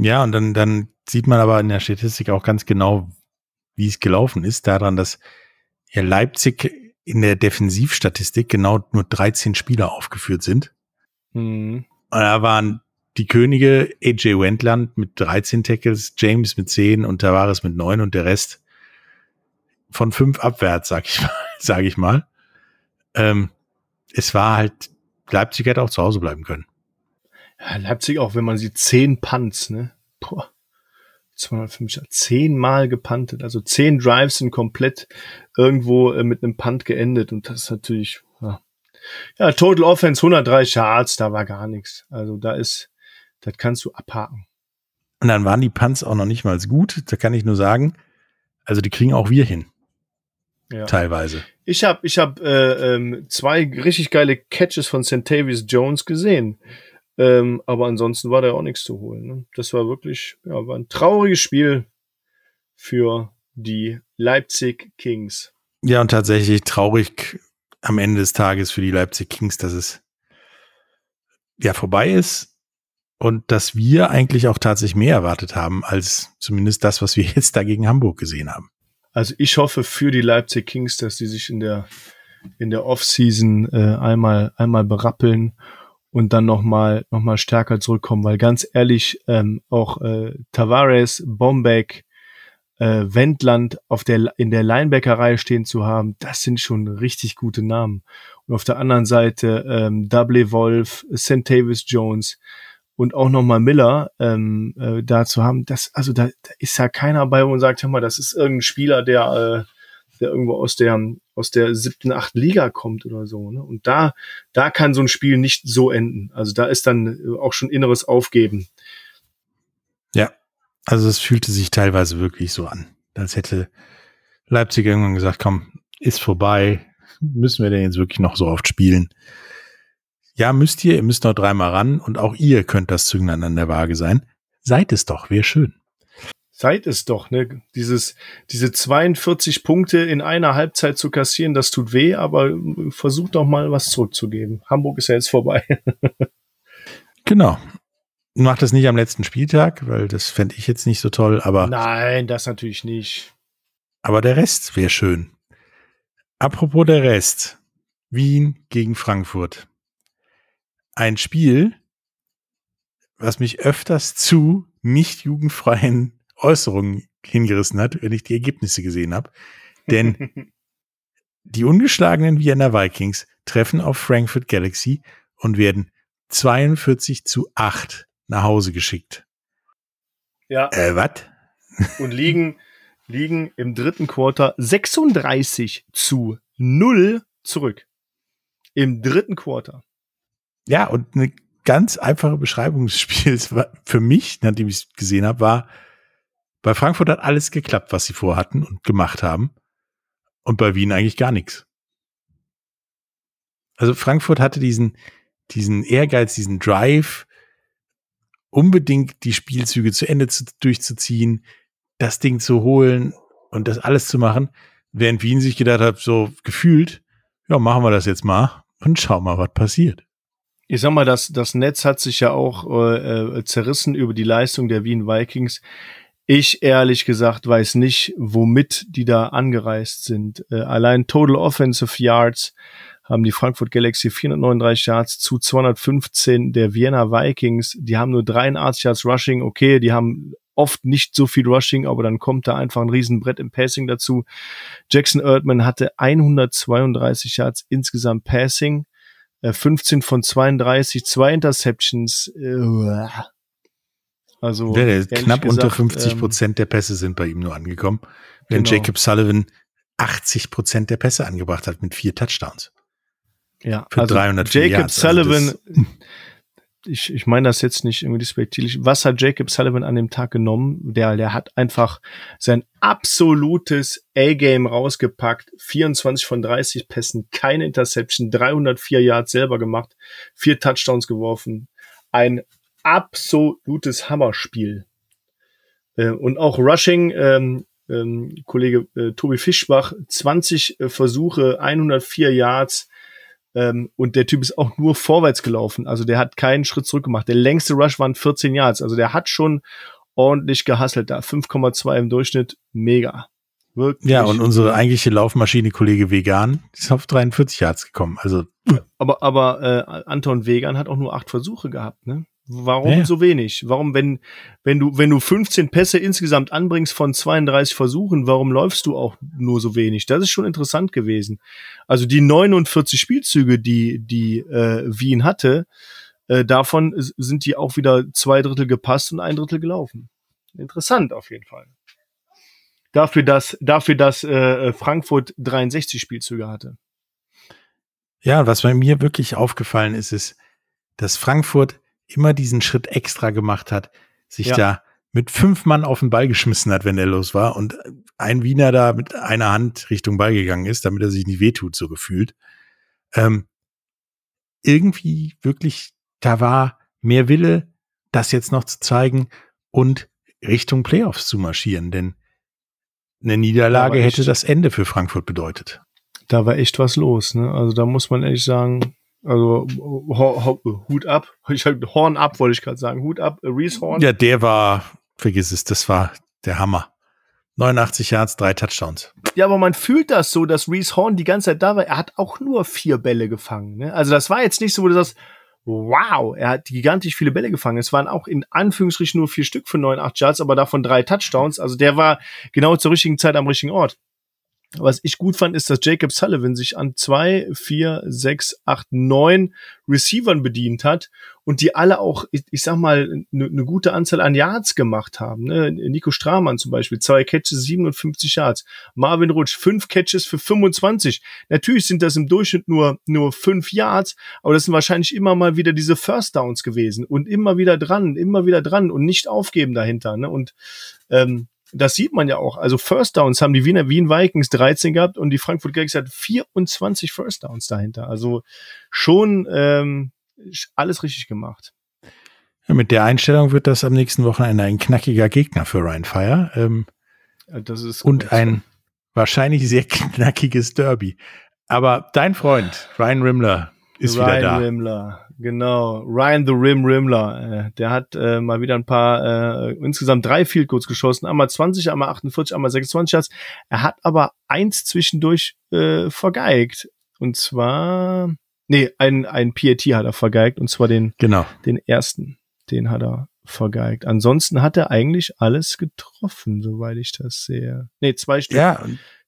Ja, und dann, dann sieht man aber in der Statistik auch ganz genau, wie es gelaufen ist, daran, dass ja Leipzig in der Defensivstatistik genau nur 13 Spieler aufgeführt sind. Mhm. Und da waren die Könige AJ Wendland mit 13 Tackles, James mit 10 und Tavares mit 9 und der Rest von fünf abwärts, sag ich mal. *laughs* Sag ich mal. Ähm, es war halt, Leipzig hätte auch zu Hause bleiben können. Leipzig auch, wenn man sieht, zehn Punts, ne? Boah. 250, zehnmal gepuntet. Also zehn Drives sind komplett irgendwo äh, mit einem Punt geendet und das ist natürlich, ja. ja, Total Offense 103 Yards, da war gar nichts. Also da ist, das kannst du abhaken. Und dann waren die Punts auch noch nicht mal gut. Da kann ich nur sagen, also die kriegen auch wir hin. Ja. Teilweise. Ich habe ich hab, äh, ähm, zwei richtig geile Catches von Centavius Jones gesehen. Ähm, aber ansonsten war da auch nichts zu holen. Ne? Das war wirklich, ja, war ein trauriges Spiel für die Leipzig Kings. Ja, und tatsächlich traurig am Ende des Tages für die Leipzig Kings, dass es ja vorbei ist und dass wir eigentlich auch tatsächlich mehr erwartet haben als zumindest das, was wir *laughs* jetzt da gegen Hamburg gesehen haben. Also ich hoffe für die Leipzig Kings, dass die sich in der in der Offseason äh, einmal einmal berappeln und dann noch mal noch mal stärker zurückkommen, weil ganz ehrlich ähm, auch äh, Tavares, Bombeck, äh, Wendland auf der in der Linebacker-Reihe stehen zu haben, das sind schon richtig gute Namen. Und auf der anderen Seite ähm, Double Wolf, St. Davis Jones, und auch nochmal Miller ähm, äh, da zu haben, das, also da, da ist ja keiner bei und sagt, hör mal, das ist irgendein Spieler, der, äh, der irgendwo aus der, aus der siebten, achten Liga kommt oder so. Ne? Und da, da kann so ein Spiel nicht so enden. Also da ist dann auch schon inneres Aufgeben. Ja, also es fühlte sich teilweise wirklich so an, als hätte Leipzig irgendwann gesagt, komm, ist vorbei, müssen wir denn jetzt wirklich noch so oft spielen? Ja, müsst ihr, ihr müsst noch dreimal ran und auch ihr könnt das Zünglein an der Waage sein. Seid es doch, wäre schön. Seid es doch, ne? Dieses, diese 42 Punkte in einer Halbzeit zu kassieren, das tut weh, aber versucht doch mal was zurückzugeben. Hamburg ist ja jetzt vorbei. *laughs* genau. Macht das nicht am letzten Spieltag, weil das fände ich jetzt nicht so toll, aber. Nein, das natürlich nicht. Aber der Rest wäre schön. Apropos der Rest. Wien gegen Frankfurt ein Spiel, was mich öfters zu nicht jugendfreien Äußerungen hingerissen hat, wenn ich die Ergebnisse gesehen habe. Denn *laughs* die ungeschlagenen Vienna Vikings treffen auf Frankfurt Galaxy und werden 42 zu 8 nach Hause geschickt. Ja. Äh, was? *laughs* Und liegen, liegen im dritten Quarter 36 zu 0 zurück. Im dritten Quarter. Ja, und eine ganz einfache Beschreibung des Spiels für mich, nachdem ich es gesehen habe, war, bei Frankfurt hat alles geklappt, was sie vorhatten und gemacht haben. Und bei Wien eigentlich gar nichts. Also Frankfurt hatte diesen, diesen Ehrgeiz, diesen Drive, unbedingt die Spielzüge zu Ende zu, durchzuziehen, das Ding zu holen und das alles zu machen, während Wien sich gedacht hat, so gefühlt, ja, machen wir das jetzt mal und schauen mal, was passiert ich sag mal, das, das Netz hat sich ja auch äh, äh, zerrissen über die Leistung der Wien Vikings. Ich ehrlich gesagt weiß nicht, womit die da angereist sind. Äh, allein Total Offensive Yards haben die Frankfurt Galaxy 439 Yards zu 215 der Vienna Vikings. Die haben nur 83 Yards Rushing. Okay, die haben oft nicht so viel Rushing, aber dann kommt da einfach ein Riesenbrett im Passing dazu. Jackson Erdmann hatte 132 Yards insgesamt Passing, 15 äh, von 32, zwei Interceptions. Also ja, knapp gesagt, unter 50 ähm, Prozent ähm, der Pässe sind bei ihm nur angekommen, wenn genau. Jacob Sullivan 80 Prozent der Pässe angebracht hat mit vier Touchdowns. Ja, für also 300 Jacob Yards. Also Sullivan, also *laughs* ich, ich meine das jetzt nicht irgendwie despektierlich. Was hat Jacob Sullivan an dem Tag genommen? Der, der hat einfach sein absolutes A-Game rausgepackt. 24 von 30 Pässen, keine Interception, 304 Yards selber gemacht, vier Touchdowns geworfen. Ein absolutes Hammerspiel. Äh, und auch Rushing, ähm, ähm, Kollege äh, Tobi Fischbach, 20 äh, Versuche, 104 Yards. Ähm, und der Typ ist auch nur vorwärts gelaufen. Also der hat keinen Schritt zurück gemacht. Der längste Rush waren 14 Yards. Also der hat schon ordentlich gehasselt da. 5,2 im Durchschnitt. Mega. Wirklich. Ja, und unsere eigentliche Laufmaschine, Kollege Vegan, ist auf 43 Yards gekommen. Also. Aber, aber äh, Anton Vegan hat auch nur acht Versuche gehabt, ne? Warum ja. so wenig? Warum, wenn, wenn du, wenn du 15 Pässe insgesamt anbringst von 32 Versuchen, warum läufst du auch nur so wenig? Das ist schon interessant gewesen. Also die 49 Spielzüge, die, die äh, Wien hatte, äh, davon sind die auch wieder zwei Drittel gepasst und ein Drittel gelaufen. Interessant auf jeden Fall. Dafür, dass, dafür, dass äh, Frankfurt 63 Spielzüge hatte. Ja, was bei mir wirklich aufgefallen ist, ist, dass Frankfurt immer diesen Schritt extra gemacht hat, sich ja. da mit fünf Mann auf den Ball geschmissen hat, wenn er los war und ein Wiener da mit einer Hand Richtung Ball gegangen ist, damit er sich nicht wehtut, so gefühlt. Ähm, irgendwie wirklich, da war mehr Wille, das jetzt noch zu zeigen und Richtung Playoffs zu marschieren, denn eine Niederlage hätte das Ende für Frankfurt bedeutet. Da war echt was los, ne? Also da muss man ehrlich sagen, also Hut ab. Ich halt Horn ab, wollte ich gerade sagen. Hut ab, Reese Horn. Ja, der war, vergiss es, das war der Hammer. 89 Yards, drei Touchdowns. Ja, aber man fühlt das so, dass Reese Horn die ganze Zeit da war. Er hat auch nur vier Bälle gefangen. Ne? Also das war jetzt nicht so, wo du sagst, wow, er hat gigantisch viele Bälle gefangen. Es waren auch in Anführungsstrichen nur vier Stück für 89 Yards, aber davon drei Touchdowns. Also der war genau zur richtigen Zeit am richtigen Ort. Was ich gut fand, ist, dass Jacob Sullivan sich an zwei, vier, sechs, acht, neun Receivern bedient hat und die alle auch, ich, ich sag mal, eine ne gute Anzahl an Yards gemacht haben. Ne? Nico Stramann zum Beispiel, zwei Catches, 57 Yards. Marvin Rutsch, fünf Catches für 25. Natürlich sind das im Durchschnitt nur, nur fünf Yards, aber das sind wahrscheinlich immer mal wieder diese First Downs gewesen und immer wieder dran, immer wieder dran und nicht aufgeben dahinter. Ne? Und ähm, das sieht man ja auch. Also First Downs haben die Wiener Wien Vikings 13 gehabt und die Frankfurt Galaxy hat 24 First Downs dahinter. Also schon ähm, alles richtig gemacht. Ja, mit der Einstellung wird das am nächsten Wochenende ein knackiger Gegner für Ryan Fire. Ähm, das ist und ein wahrscheinlich sehr *laughs* knackiges Derby. Aber dein Freund Ryan Rimmler ist Ryan wieder da. Ryan Rimmler, Genau, Ryan the Rim Rimler, äh, der hat äh, mal wieder ein paar, äh, insgesamt drei Field Goals geschossen, einmal 20, einmal 48, einmal 26 Yards. Er hat aber eins zwischendurch äh, vergeigt. Und zwar, nee, ein, ein PAT hat er vergeigt, und zwar den, genau. den ersten, den hat er vergeigt. Ansonsten hat er eigentlich alles getroffen, soweit ich das sehe. Nee, zwei Stück. Ja.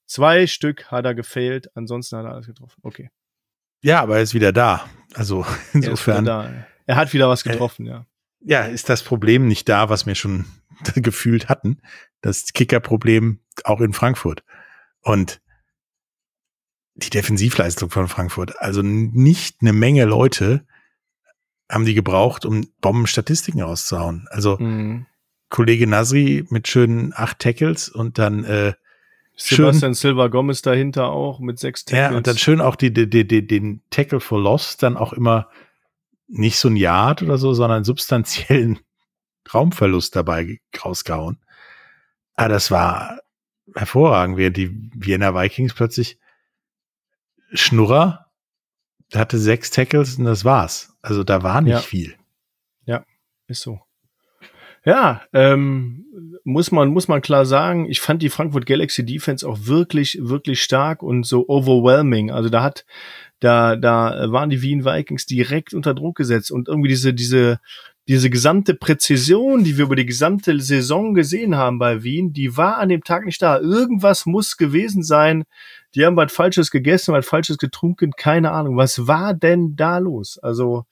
Zwei Stück hat er gefehlt, ansonsten hat er alles getroffen. Okay. Ja, aber er ist wieder da. Also insofern. Er, er hat wieder was getroffen, äh, ja. Ja, ist das Problem nicht da, was wir schon *laughs* gefühlt hatten. Das Kicker-Problem auch in Frankfurt. Und die Defensivleistung von Frankfurt, also nicht eine Menge Leute haben die gebraucht, um Bombenstatistiken auszuhauen. Also mhm. Kollege Nasri mit schönen acht Tackles und dann äh, Sebastian Silva Gomez dahinter auch mit sechs Tackles. Ja, und dann schön auch die, die, die, den Tackle for Loss dann auch immer nicht so ein Yard oder so, sondern substanziellen *laughs* Raumverlust dabei rausgehauen. Aber ah, das war hervorragend, wie die Vienna Vikings plötzlich Schnurrer hatte sechs Tackles und das war's. Also da war nicht ja. viel. Ja, ist so. Ja, ähm, muss man, muss man klar sagen, ich fand die Frankfurt Galaxy Defense auch wirklich, wirklich stark und so overwhelming. Also da hat, da, da waren die Wien Vikings direkt unter Druck gesetzt und irgendwie diese, diese, diese gesamte Präzision, die wir über die gesamte Saison gesehen haben bei Wien, die war an dem Tag nicht da. Irgendwas muss gewesen sein. Die haben was Falsches gegessen, was Falsches getrunken, keine Ahnung. Was war denn da los? Also,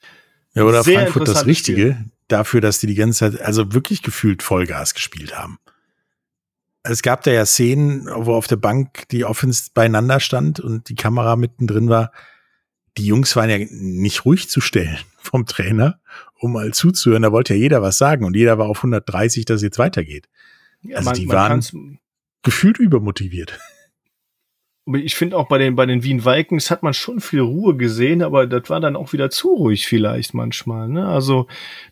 ja, oder Frankfurt das Richtige Spiel. Dafür, dass die die ganze Zeit, also wirklich gefühlt Vollgas gespielt haben. Es gab da ja Szenen, wo auf der Bank die Offense beieinander stand und die Kamera mittendrin war. Die Jungs waren ja nicht ruhig zu stellen *laughs* vom Trainer, um mal zuzuhören. Da wollte ja jeder was sagen und jeder war auf 130, dass es jetzt weitergeht. Ja, also man, die waren gefühlt übermotiviert ich finde auch bei den, bei den Wien Vikings hat man schon viel Ruhe gesehen, aber das war dann auch wieder zu ruhig vielleicht manchmal. Ne? Also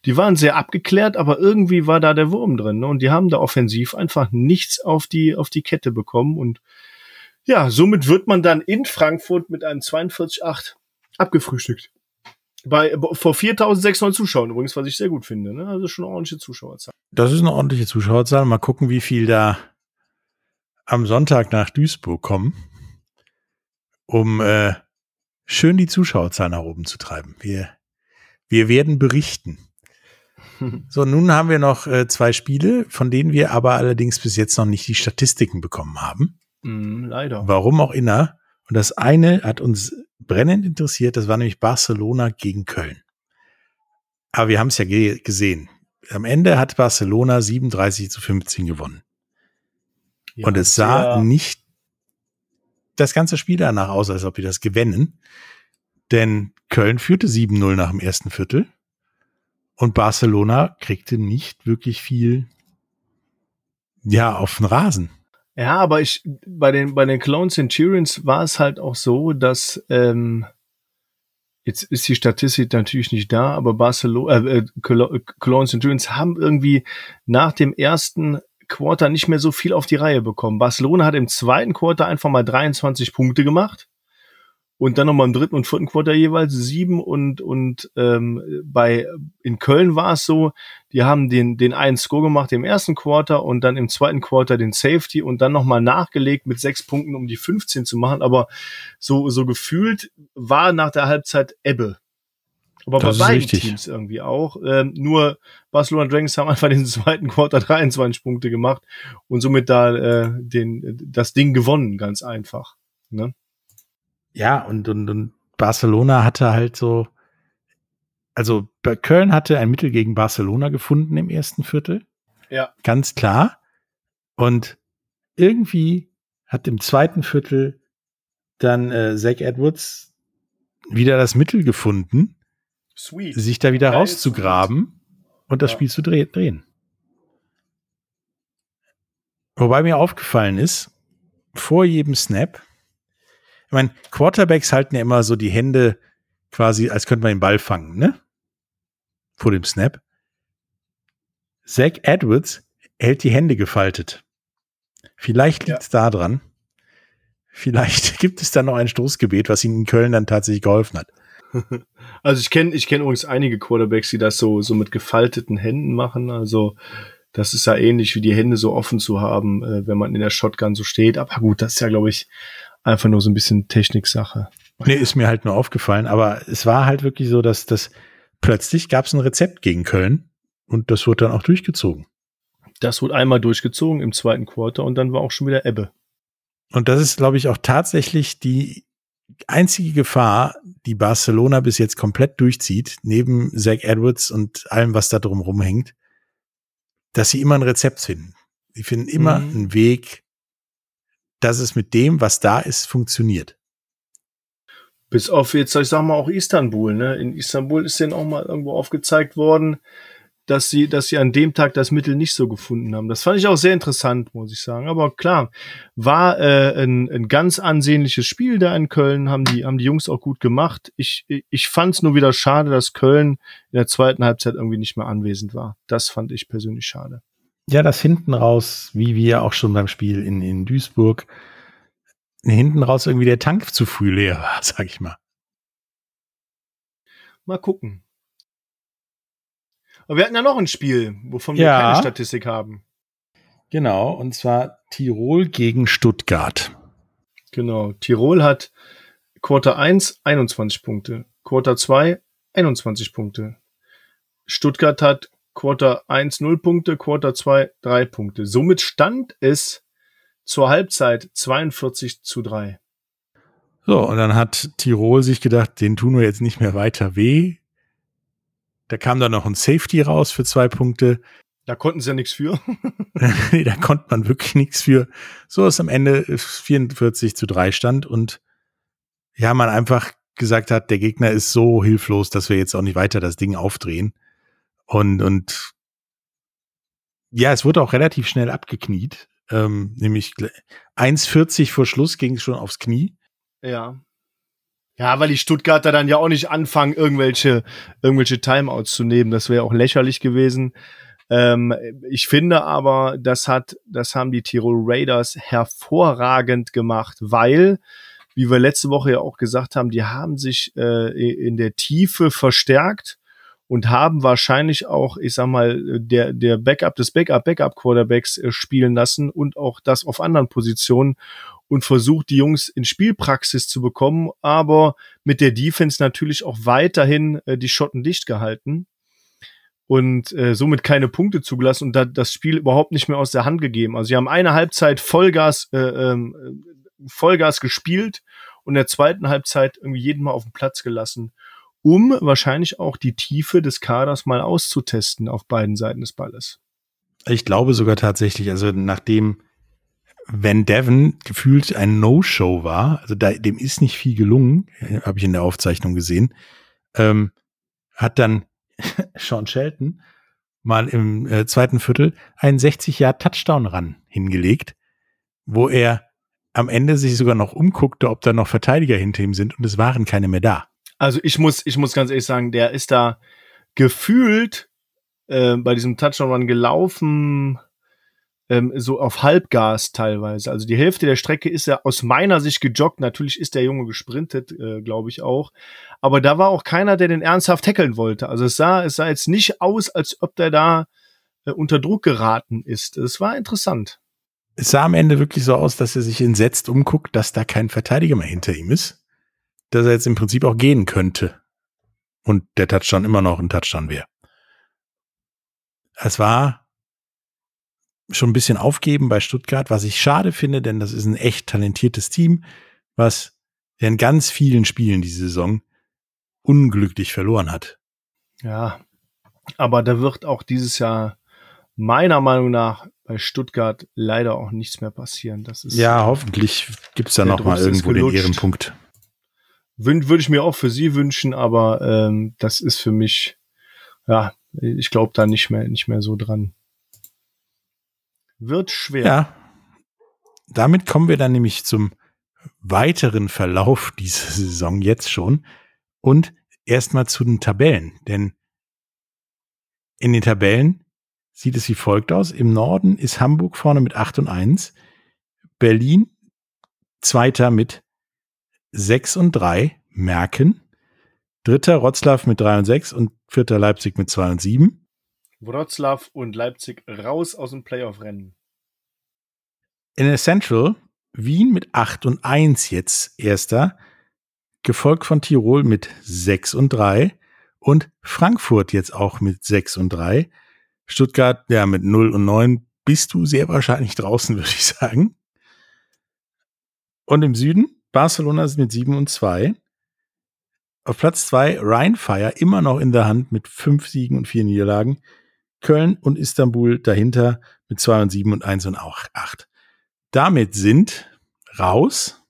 die waren sehr abgeklärt, aber irgendwie war da der Wurm drin. Ne? Und die haben da offensiv einfach nichts auf die, auf die Kette bekommen. Und ja, somit wird man dann in Frankfurt mit einem 42-8 abgefrühstückt. Bei, vor 4600 Zuschauern übrigens, was ich sehr gut finde. Ne? Also schon eine ordentliche Zuschauerzahl. Das ist eine ordentliche Zuschauerzahl. Mal gucken, wie viel da am Sonntag nach Duisburg kommen um äh, schön die Zuschauerzahl nach oben zu treiben. Wir, wir werden berichten. *laughs* So, nun haben wir noch äh, zwei Spiele, von denen wir aber allerdings bis jetzt noch nicht die Statistiken bekommen haben. Mm, leider. Warum auch immer. Und das eine hat uns brennend interessiert, das war nämlich Barcelona gegen Köln. Aber wir haben es ja ge gesehen. Am Ende hat Barcelona 37 zu 15 gewonnen. Ja, und es sah nicht das ganze Spiel danach aus, als ob die das gewinnen. Denn Köln führte 7-0 nach dem ersten Viertel und Barcelona kriegte nicht wirklich viel, ja, auf den Rasen. Ja, aber ich, bei den, bei den Clone Centurions war es halt auch so, dass, ähm, jetzt ist die Statistik natürlich nicht da, aber Barcelona, äh, äh Cologne Centurions haben irgendwie nach dem ersten Quarter nicht mehr so viel auf die Reihe bekommen. Barcelona hat im zweiten Quarter einfach mal 23 Punkte gemacht und dann nochmal im dritten und vierten Quarter jeweils sieben und und ähm, bei in Köln war es so, die haben den den einen Score gemacht im ersten Quarter und dann im zweiten Quarter den Safety und dann nochmal nachgelegt mit sechs Punkten, um die 15 zu machen. Aber so so gefühlt war nach der Halbzeit Ebbe. Aber das bei beiden richtig. Teams irgendwie auch. Ähm, nur Barcelona Dragons haben einfach den *laughs* zweiten Quarter 23 Punkte gemacht und somit da äh, den, das Ding gewonnen, ganz einfach. Ne? Ja, und, und, und Barcelona hatte halt so, also Köln hatte ein Mittel gegen Barcelona gefunden im ersten Viertel. Ja. Ganz klar. Und irgendwie hat im zweiten Viertel dann äh, Zach Edwards wieder das Mittel gefunden, Sweet. sich da wieder Geil, rauszugraben und das ja. Spiel zu drehen. Wobei mir aufgefallen ist, vor jedem Snap, ich meine, Quarterbacks halten ja immer so die Hände quasi, als könnte man den Ball fangen, ne? Vor dem Snap. Zach Edwards hält die Hände gefaltet. Vielleicht liegt es ja. daran. Vielleicht *laughs* gibt es da noch ein Stoßgebet, was ihm in Köln dann tatsächlich geholfen hat. *laughs* Also ich kenne ich kenne übrigens einige Quarterbacks, die das so so mit gefalteten Händen machen. Also das ist ja ähnlich wie die Hände so offen zu haben, äh, wenn man in der Shotgun so steht. Aber gut, das ist ja glaube ich einfach nur so ein bisschen Techniksache. Nee, ist mir halt nur aufgefallen. Aber es war halt wirklich so, dass das plötzlich gab es ein Rezept gegen Köln und das wurde dann auch durchgezogen. Das wurde einmal durchgezogen im zweiten Quarter und dann war auch schon wieder Ebbe. Und das ist, glaube ich, auch tatsächlich die einzige Gefahr, die Barcelona bis jetzt komplett durchzieht, neben Zach Edwards und allem, was da drum rumhängt, dass sie immer ein Rezept finden. Sie finden immer mhm. einen Weg, dass es mit dem, was da ist, funktioniert. Bis auf jetzt, ich sag mal, auch Istanbul, ne? In Istanbul ist denen auch mal irgendwo aufgezeigt worden, dass sie, dass sie an dem Tag das Mittel nicht so gefunden haben. Das fand ich auch sehr interessant, muss ich sagen. Aber klar, war äh, ein, ein ganz ansehnliches Spiel da in Köln, haben die, haben die Jungs auch gut gemacht. Ich, ich fand es nur wieder schade, dass Köln in der zweiten Halbzeit irgendwie nicht mehr anwesend war. Das fand ich persönlich schade. Ja, das hinten raus, wie wir auch schon beim Spiel in, in Duisburg, hinten raus irgendwie der Tank zu früh leer war, *laughs* sag ich mal. Mal gucken. Aber wir hatten ja noch ein Spiel, wovon wir Ja. keine Statistik haben. Genau, und zwar Tirol gegen Stuttgart. Genau. Tirol hat Quarter 1 21 Punkte, Quarter 2 21 Punkte. Stuttgart hat Quarter 1 0 Punkte, Quarter 2 3 Punkte. Somit stand es zur Halbzeit 42 zu 3. So, und dann hat Tirol sich gedacht, den tun wir jetzt nicht mehr weiter weh. Da kam dann noch ein Safety raus für zwei Punkte. Da konnten sie ja nichts für. *laughs* nee, da konnte man wirklich nichts für. So ist am Ende 44 zu 3 stand und ja, man einfach gesagt hat, der Gegner ist so hilflos, dass wir jetzt auch nicht weiter das Ding aufdrehen. Und, und ja, es wurde auch relativ schnell abgekniet. Ähm, nämlich 1,40 vor Schluss ging es schon aufs Knie. Ja. Ja, weil die Stuttgarter dann ja auch nicht anfangen, irgendwelche, irgendwelche Timeouts zu nehmen. Das wäre auch lächerlich gewesen. Ähm, ich finde aber, das hat, das haben die Tirol Raiders hervorragend gemacht, weil, wie wir letzte Woche ja auch gesagt haben, die haben sich äh, in der Tiefe verstärkt und haben wahrscheinlich auch, ich sag mal, der, der Backup des Backup, Backup Quarterbacks äh, spielen lassen und auch das auf anderen Positionen und versucht, die Jungs in Spielpraxis zu bekommen, aber mit der Defense natürlich auch weiterhin äh, die Schotten dicht gehalten und äh, somit keine Punkte zugelassen und da, das Spiel überhaupt nicht mehr aus der Hand gegeben. Also sie haben eine Halbzeit Vollgas, äh, ähm, Vollgas gespielt und in der zweiten Halbzeit irgendwie jeden Mal auf den Platz gelassen, um wahrscheinlich auch die Tiefe des Kaders mal auszutesten auf beiden Seiten des Balles. Ich glaube sogar tatsächlich, also nachdem Van Devon gefühlt ein No-Show war, also da, dem ist nicht viel gelungen, habe ich in der Aufzeichnung gesehen, ähm, hat dann *laughs* Sean Shelton mal im äh, zweiten Viertel einen 60-Jahr-Touchdown-Run hingelegt, wo er am Ende sich sogar noch umguckte, ob da noch Verteidiger hinter ihm sind und es waren keine mehr da. Also ich muss, ich muss ganz ehrlich sagen, der ist da gefühlt äh, bei diesem Touchdown-Run gelaufen, ähm, so auf Halbgas teilweise. Also die Hälfte der Strecke ist er aus meiner Sicht gejoggt. Natürlich ist der Junge gesprintet, äh, glaube ich auch. Aber da war auch keiner, der den ernsthaft tackeln wollte. Also es sah, es sah jetzt nicht aus, als ob der da äh, unter Druck geraten ist. Es war interessant. Es sah am Ende wirklich so aus, dass er sich entsetzt umguckt, dass da kein Verteidiger mehr hinter ihm ist. Dass er jetzt im Prinzip auch gehen könnte. Und der Touchdown immer noch ein Touchdown wäre. Es war schon ein bisschen aufgeben bei Stuttgart, was ich schade finde, denn das ist ein echt talentiertes Team, was in ganz vielen Spielen diese Saison unglücklich verloren hat. Ja, aber da wird auch dieses Jahr meiner Meinung nach bei Stuttgart leider auch nichts mehr passieren. Das ist Ja, hoffentlich gibt's da noch mal irgendwo den. Ehrenpunkt. Würde ich mir auch für sie wünschen, aber ähm, das ist für mich, ja, ich glaube da nicht mehr, nicht mehr so dran. Wird schwer. Ja. Damit kommen wir dann nämlich zum weiteren Verlauf dieser Saison jetzt schon und erstmal zu den Tabellen, denn in den Tabellen sieht es wie folgt aus. Im Norden ist Hamburg vorne mit 8 und 1, Berlin zweiter mit 6 und 3, Merken, dritter Rotzlaw mit 3 und 6 und vierter Leipzig mit 2 und 7. Wroclaw und Leipzig raus aus dem Playoff-Rennen. In der Central Wien mit 8 und 1 jetzt erster, gefolgt von Tirol mit 6 und 3 und Frankfurt jetzt auch mit 6 und 3. Stuttgart ja mit 0 und 9 bist du sehr wahrscheinlich draußen, *laughs* würde ich sagen. Und im Süden Barcelona ist mit 7 und 2. Auf Platz 2 Rheinfire immer noch in der Hand mit 5 Siegen und 4 Niederlagen. Köln und Istanbul dahinter mit 2 und 7 und 1 und auch 8. Damit sind raus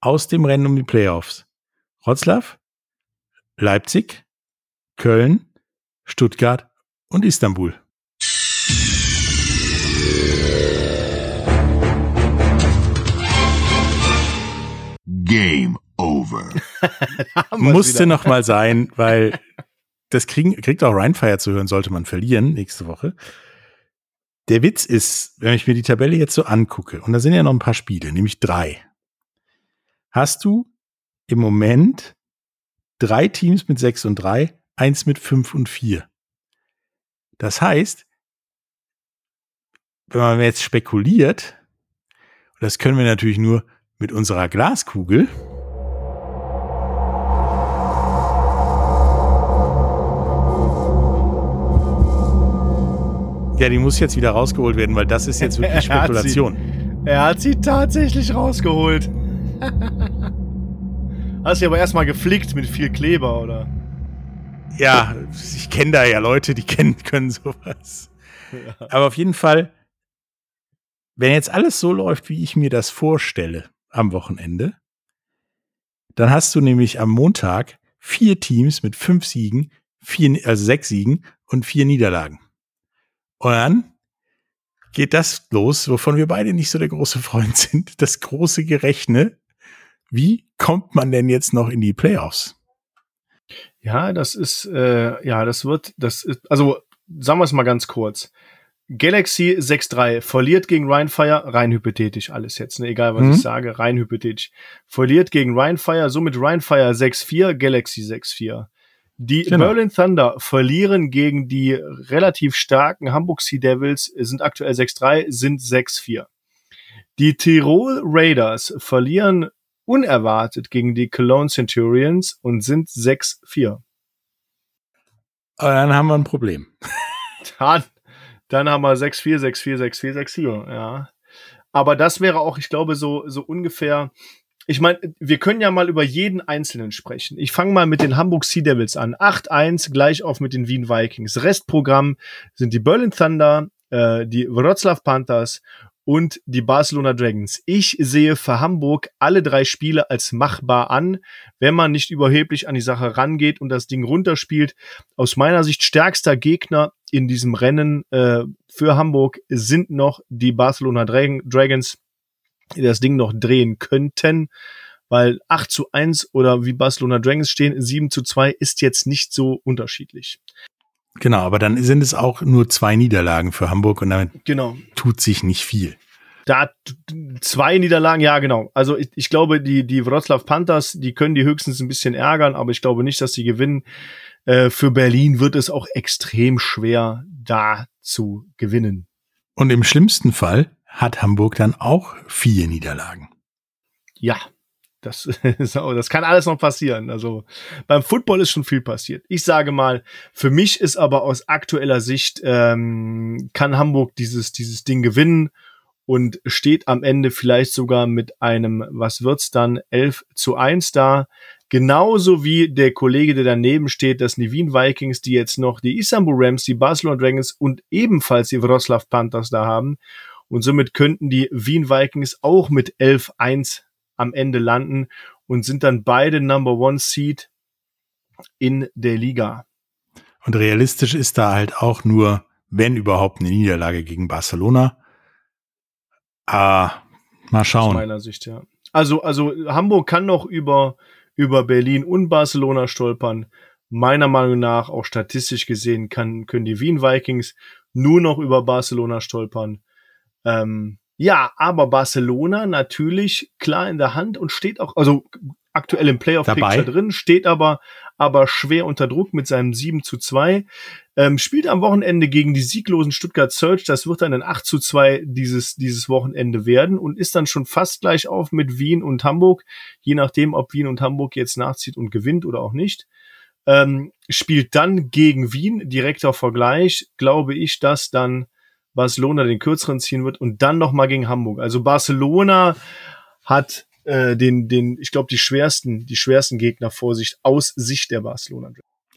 aus dem Rennen um die Playoffs Wroclaw, Leipzig, Köln, Stuttgart und Istanbul. Game over. *laughs* Musste wieder. noch mal sein, weil das kriegen, kriegt auch Rheinfire zu hören, sollte man verlieren nächste Woche. Der Witz ist, wenn ich mir die Tabelle jetzt so angucke, und da sind ja noch ein paar Spiele, nämlich drei, hast du im Moment drei Teams mit sechs und drei, eins mit fünf und vier. Das heißt, wenn man jetzt spekuliert, das können wir natürlich nur mit unserer Glaskugel, Ja, die muss jetzt wieder rausgeholt werden, weil das ist jetzt wirklich Spekulation. *laughs* Er hat sie, er hat sie tatsächlich rausgeholt. *laughs* Hast du aber erstmal geflickt mit viel Kleber, oder? Ja, ich kenne da ja Leute, die *laughs* kennen können sowas. Ja. Aber auf jeden Fall, wenn jetzt alles so läuft, wie ich mir das vorstelle am Wochenende, dann hast du nämlich am Montag vier Teams mit fünf Siegen, vier, also sechs Siegen und vier Niederlagen. Und dann geht das los, wovon wir beide nicht so der große Freund *laughs* sind, das große Gerechne. Wie kommt man denn jetzt noch in die Playoffs? Ja, das ist, äh, ja, das wird, das ist, also sagen wir es mal ganz kurz. Galaxy 6-3 verliert gegen Rheinfire, rein hypothetisch alles jetzt, ne? egal was mhm. ich sage, rein hypothetisch. Verliert gegen Rheinfire, somit Rheinfire 6-4, Galaxy 6-4. Die genau. Berlin Thunder verlieren gegen die relativ starken Hamburg Sea Devils, sind aktuell 6-3, sind 6-4. Die Tirol Raiders verlieren unerwartet gegen die Cologne Centurions und sind 6-4. Dann haben wir ein Problem. *laughs* Dann, dann haben wir 6-4, 6-4, 6-4, 6-4, ja. Aber das wäre auch, ich glaube, so, so ungefähr ich meine, wir können ja mal über jeden Einzelnen sprechen. Ich fange mal mit den Hamburg Sea Devils an. 8-1 gleich auf mit den Wien Vikings. Restprogramm sind die Berlin Thunder, äh, die Wroclaw Panthers und die Barcelona Dragons. Ich sehe für Hamburg alle drei Spiele als machbar an, wenn man nicht überheblich an die Sache rangeht und das Ding runterspielt. Aus meiner Sicht stärkster Gegner in diesem Rennen äh, für Hamburg sind noch die Barcelona Dragons das Ding noch drehen könnten, weil 8 zu 1 oder wie Barcelona Dragons stehen, 7 zu 2 ist jetzt nicht so unterschiedlich. Genau, aber dann sind es auch nur zwei Niederlagen für Hamburg und damit genau. tut sich nicht viel. Da zwei Niederlagen, ja genau. Also ich, ich glaube, die, die Wroclaw Panthers, die können die höchstens ein bisschen ärgern, aber ich glaube nicht, dass sie gewinnen. Äh, für Berlin wird es auch extrem schwer, da zu gewinnen. Und im schlimmsten Fall hat Hamburg dann auch vier Niederlagen. Ja, das, *laughs* das kann alles noch passieren. Also beim Football ist schon viel passiert. Ich sage mal, für mich ist aber aus aktueller Sicht ähm, kann Hamburg dieses dieses Ding gewinnen und steht am Ende vielleicht sogar mit einem, was wird's dann, 11 zu 1 da. Genauso wie der Kollege, der daneben steht, das Nevin Vikings, die jetzt noch die Istanbul Rams, die Barcelona Dragons und ebenfalls die Wroclaw Panthers da haben. Und somit könnten die Wien Vikings auch mit 11-1 am Ende landen und sind dann beide Number One Seed in der Liga. Und realistisch ist da halt auch nur, wenn überhaupt, eine Niederlage gegen Barcelona. Ah, mal schauen. Aus meiner Sicht, ja. Also, also Hamburg kann noch über, über Berlin und Barcelona stolpern. Meiner Meinung nach, auch statistisch gesehen, kann, können die Wien Vikings nur noch über Barcelona stolpern. Ähm, ja, aber Barcelona natürlich klar in der Hand und steht auch, also aktuell im Playoff-Picture drin, steht aber, aber schwer unter Druck mit seinem 7 zu 2. Ähm, spielt am Wochenende gegen die sieglosen Stuttgart Search. Das wird dann ein 8 zu 2 dieses, dieses Wochenende werden und ist dann schon fast gleich auf mit Wien und Hamburg, je nachdem, ob Wien und Hamburg jetzt nachzieht und gewinnt oder auch nicht. Ähm, spielt dann gegen Wien, direkter Vergleich, glaube ich, dass dann Barcelona den kürzeren ziehen wird und dann noch mal gegen Hamburg. Also Barcelona hat äh, den, den, ich glaube, die schwersten, die schwersten Gegner vor sich aus Sicht der Barcelona.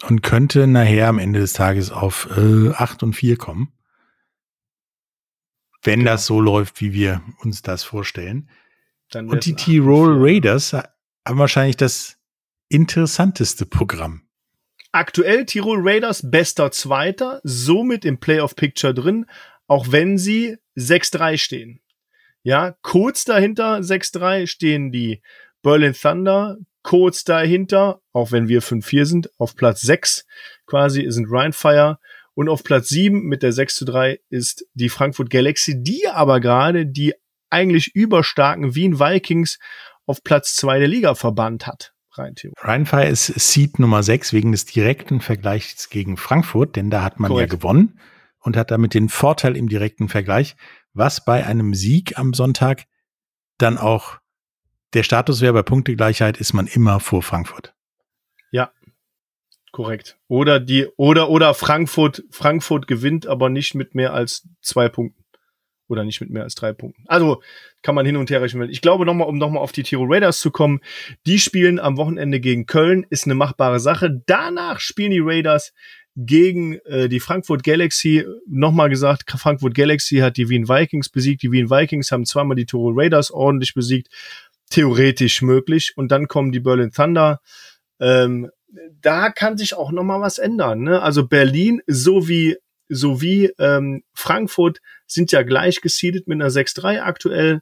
Und könnte nachher am Ende des Tages auf äh, 8 und 4 kommen. Wenn genau. das so läuft, wie wir uns das vorstellen. und die Tirol Raiders haben wahrscheinlich das interessanteste Programm. Aktuell Tirol Raiders bester Zweiter, somit im Playoff Picture drin, auch wenn sie 6-3 stehen. Ja, kurz dahinter 6-3 stehen die Berlin Thunder, kurz dahinter, auch wenn wir 5-4 sind, auf Platz 6 quasi sind Rheinfire und auf Platz 7 mit der 6 3 ist die Frankfurt Galaxy, die aber gerade die eigentlich überstarken Wien Vikings auf Platz 2 der Liga verbannt hat. rein theoretisch. Rheinfire ist Seed Nummer 6 wegen des direkten Vergleichs gegen Frankfurt, denn da hat man Korrekt. ja gewonnen und hat damit den Vorteil im direkten Vergleich, was bei einem Sieg am Sonntag dann auch der Status wäre bei Punktegleichheit, ist man immer vor Frankfurt. Korrekt. Oder die, oder, oder Frankfurt, Frankfurt gewinnt, aber nicht mit mehr als zwei Punkten. Oder nicht mit mehr als drei Punkten. Also kann man hin und her rechnen. Ich glaube nochmal, um nochmal auf die Tirol Raiders zu kommen, die spielen am Wochenende gegen Köln, ist eine machbare Sache. Danach spielen die Raiders gegen äh, die Frankfurt Galaxy. Nochmal gesagt, Frankfurt Galaxy hat die Wien Vikings besiegt. Die Wien Vikings haben zweimal die Tirol Raiders ordentlich besiegt. Theoretisch möglich. Und dann kommen die Berlin Thunder. Ähm, da kann sich auch noch mal was ändern. Ne? Also Berlin sowie sowie ähm, Frankfurt sind ja gleich gesiedet mit einer 6-3 aktuell.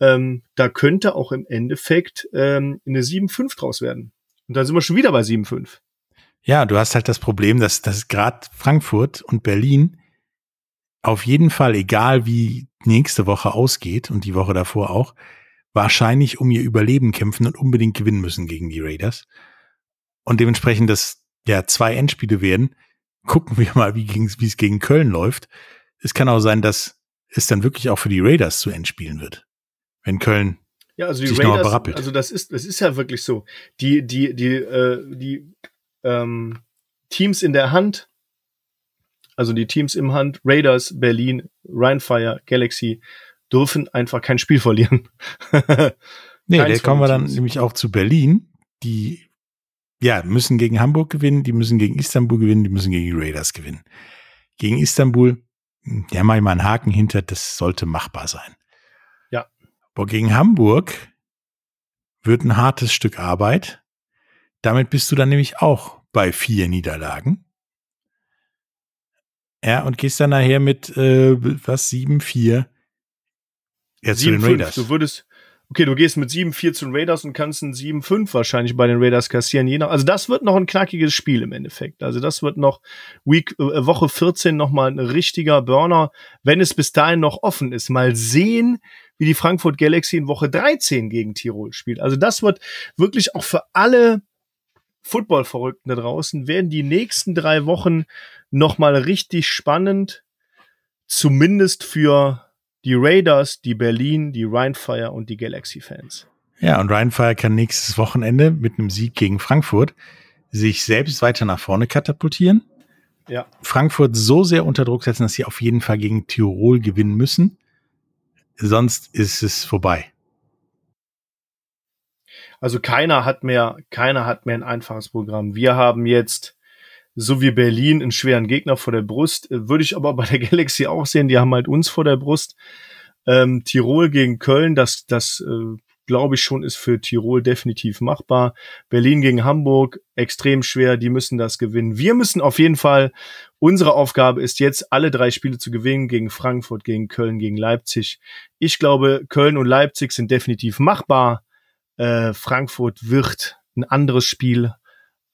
Ähm, da könnte auch im Endeffekt ähm, eine 7-5 draus werden. Und dann sind wir schon wieder bei 7-5. Ja, du hast halt das Problem, dass, dass gerade Frankfurt und Berlin auf jeden Fall, egal wie nächste Woche ausgeht und die Woche davor auch, wahrscheinlich um ihr Überleben kämpfen und unbedingt gewinnen müssen gegen die Raiders. Und dementsprechend das ja zwei Endspiele werden. Gucken wir mal, wie es gegen Köln läuft. Es kann auch sein, dass es dann wirklich auch für die Raiders zu Endspielen wird. Wenn Köln, Ja, also die Raiders, also das ist, das ist ja wirklich so. Die, die, die, äh, die ähm, Teams in der Hand, also die Teams im Hand, Raiders, Berlin, Rheinfire, Galaxy, dürfen einfach kein Spiel verlieren. *laughs* nee, da kommen wir dann nämlich auch zu Berlin. Die, ja, müssen gegen Hamburg gewinnen, die müssen gegen Istanbul gewinnen, die müssen gegen die Raiders gewinnen. Gegen Istanbul, ja, mach ich mal einen Haken hinter, das sollte machbar sein. Ja. Aber gegen Hamburg wird ein hartes Stück Arbeit. Damit bist du dann nämlich auch bei vier Niederlagen. Ja, und gehst dann nachher mit, äh, was, sieben, vier, ja, zu den 7-5. Raiders. Du würdest, okay, du gehst mit 7-4 zu den Raiders und kannst ein 7-5 wahrscheinlich bei den Raiders kassieren. Je nach, also das wird noch ein knackiges Spiel im Endeffekt. Also das wird noch Week, äh, Woche 14 nochmal ein richtiger Burner, wenn es bis dahin noch offen ist. Mal sehen, wie die Frankfurt Galaxy in Woche 13 gegen Tirol spielt. Also das wird wirklich auch für alle Football-Verrückten da draußen, werden die nächsten drei Wochen nochmal richtig spannend. Zumindest für die Raiders, die Berlin, die Rheinfire und die Galaxy-Fans. Ja, und Rheinfire kann nächstes Wochenende mit einem Sieg gegen Frankfurt sich selbst weiter nach vorne katapultieren. Ja. Frankfurt so sehr unter Druck setzen, dass sie auf jeden Fall gegen Tirol gewinnen müssen. Sonst ist es vorbei. Also keiner hat mehr, keiner hat mehr ein einfaches Programm. Wir haben jetzt, so wie Berlin, einen schweren Gegner vor der Brust. Äh, Würde ich aber bei der *laughs* Galaxy auch sehen. Die haben halt uns vor der Brust. Ähm, Tirol gegen Köln, das, das äh, glaube ich schon, ist für Tirol definitiv machbar. Berlin gegen Hamburg, extrem schwer. Die müssen das gewinnen. Wir müssen auf jeden Fall, unsere Aufgabe ist jetzt, alle drei Spiele zu gewinnen gegen Frankfurt, gegen Köln, gegen Leipzig. Ich glaube, Köln und Leipzig sind definitiv machbar äh, Frankfurt wird ein anderes Spiel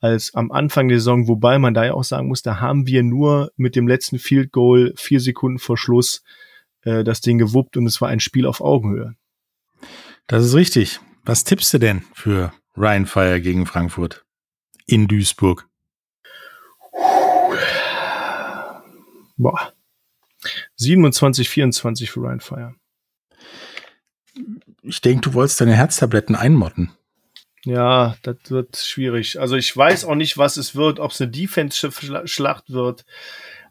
als am Anfang der Saison, wobei man da ja auch sagen muss, da haben wir nur mit dem letzten Field Goal vier Sekunden vor Schluss äh, das Ding gewuppt und es war ein Spiel auf Augenhöhe. Das ist richtig. Was tippst du denn für Rheinfire gegen Frankfurt in Duisburg? Boah. 27, 24 für Ryan Fire. Ich denke, du wolltest deine Herztabletten einmotten. Ja, das wird schwierig. Also ich weiß auch nicht, was es wird, ob es eine Defense-Schlacht wird.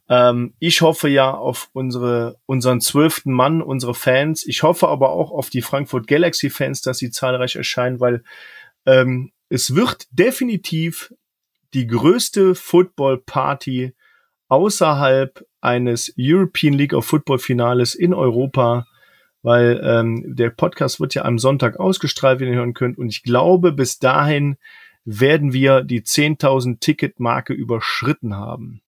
Ähm, ich hoffe ja auf unsere, unseren zwölften Mann, unsere Fans. Ich hoffe aber auch auf die Frankfurt Galaxy-Fans, dass sie zahlreich erscheinen, weil ähm, es wird definitiv die größte Football-Party außerhalb eines European League of Football Finales in Europa weil ähm, der Podcast wird ja am Sonntag ausgestrahlt, wie ihr hören könnt. Und ich glaube, bis dahin werden wir die 10.000 Ticket-Marke überschritten haben.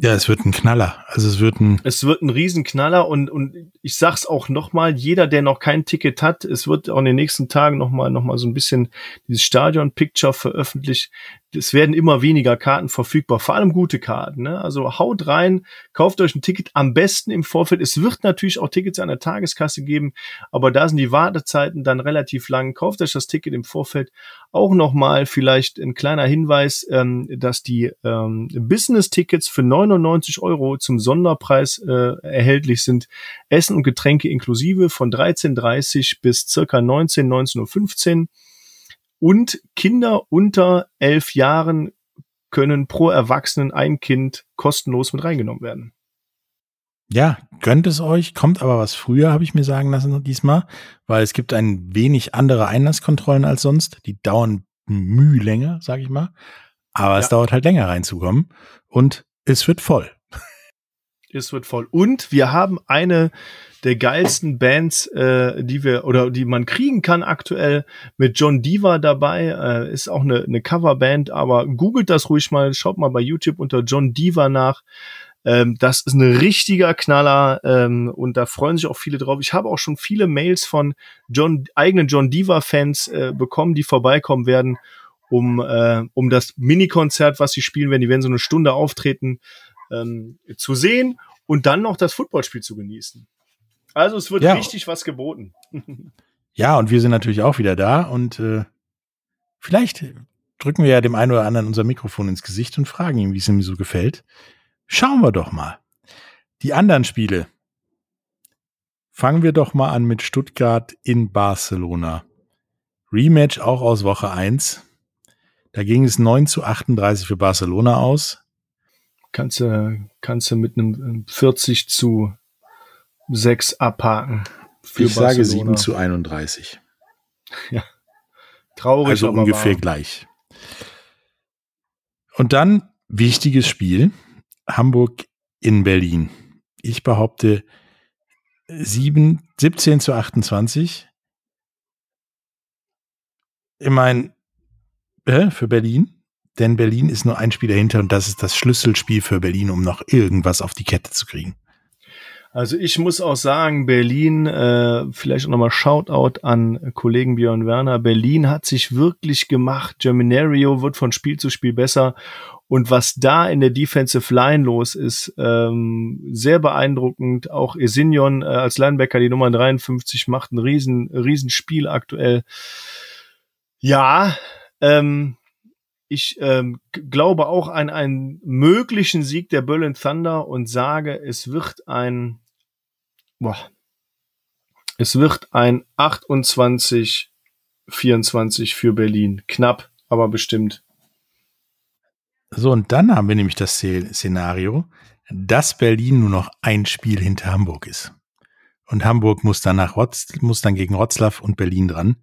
Ja, es wird ein Knaller. Also es wird ein, Es wird ein Riesenknaller und, und ich sag's auch nochmal, jeder, der noch kein Ticket hat, es wird auch in den nächsten Tagen nochmal noch mal so ein bisschen dieses Stadion-Picture veröffentlicht. Es werden immer weniger Karten verfügbar, vor allem gute Karten. Ne? Also haut rein, kauft euch ein Ticket am besten im Vorfeld. Es wird natürlich auch Tickets an der Tageskasse geben, aber da sind die Wartezeiten dann relativ lang. Kauft euch das Ticket im Vorfeld. Auch nochmal vielleicht ein kleiner Hinweis, ähm, dass die ähm, Business-Tickets für 99 Euro zum Sonderpreis äh, erhältlich sind. Essen und Getränke inklusive von 13.30 bis circa 19, 19.15 Uhr. Und Kinder unter elf Jahren können pro Erwachsenen ein Kind kostenlos mit reingenommen werden. Ja, gönnt es euch, kommt aber was früher, habe ich mir sagen lassen diesmal, weil es gibt ein wenig andere Einlasskontrollen als sonst. Die dauern müh länger, sage ich mal. Aber ja. es dauert halt länger reinzukommen und es wird voll. Es wird voll. Und wir haben eine der geilsten Bands, äh, die wir oder die man kriegen kann aktuell mit John Diva dabei. Äh, ist auch eine, eine Coverband, aber googelt das ruhig mal, schaut mal bei YouTube unter John Diva nach. Ähm, das ist ein richtiger Knaller ähm, und da freuen sich auch viele drauf. Ich habe auch schon viele Mails von John, eigenen John Diva-Fans äh, bekommen, die vorbeikommen werden, um, äh, um das Mini-Konzert, was sie spielen werden. Die werden so eine Stunde auftreten, ähm, zu sehen und dann noch das Footballspiel zu genießen. Also es wird ja. richtig was geboten. *laughs* ja, und wir sind natürlich auch wieder da und äh, vielleicht drücken wir ja dem einen oder anderen unser Mikrofon ins Gesicht und fragen ihn, wie es ihm so gefällt. Schauen wir doch mal. Die anderen Spiele. Fangen wir doch mal an mit Stuttgart in Barcelona. Rematch auch aus Woche 1. Da ging es 9 zu 38 für Barcelona aus. Kannst du, kannst du mit einem 40 zu sechs abhaken. Für ich Barcelona. sage 7 zu 31. *laughs* Ja. Traurig. Also ungefähr wahr. gleich. Und dann wichtiges Spiel. Hamburg in Berlin. Ich behaupte 7, 17 zu 28. Ich meine, äh, für Berlin. Denn Berlin ist nur ein Spiel dahinter und das ist das Schlüsselspiel für Berlin, um noch irgendwas auf die Kette zu kriegen. Also ich muss auch sagen, Berlin, äh, vielleicht auch nochmal Shoutout an Kollegen Björn Werner. Berlin hat sich wirklich gemacht. Germinario wird von Spiel zu Spiel besser. Und was da in der Defensive Line los ist, ähm, sehr beeindruckend. Auch Esinjon äh, als Linebacker, die Nummer 53, macht ein riesen, riesen aktuell. Ja, ähm, ich ähm, glaube auch an einen möglichen Sieg der Berlin Thunder und sage, es wird ein, boah, es wird ein 28, 24 für Berlin. Knapp, aber bestimmt. So, und dann haben wir nämlich das Szenario, dass Berlin nur noch ein Spiel hinter Hamburg ist. Und Hamburg muss dann nach Rotz, muss dann gegen Rotzlaff und Berlin dran.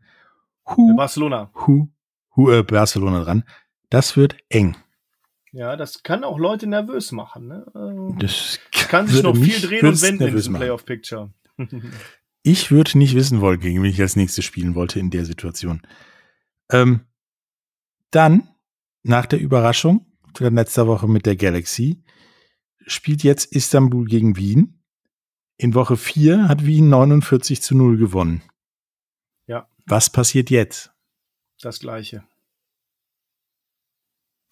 Hu, Barcelona. Hu, Hu, äh, Barcelona dran. Das wird eng. Ja, das kann auch Leute nervös machen. Ne? Also, das kann sich noch viel drehen und wenden in diesem Playoff Picture. *laughs* ich würde nicht wissen wollen, gegen wen ich als nächstes spielen wollte in der Situation. Ähm, dann, nach der Überraschung, letzter Woche mit der Galaxy, spielt jetzt Istanbul gegen Wien. In Woche 4 hat Wien 49 zu 0 gewonnen. Ja. Was passiert jetzt? Das gleiche.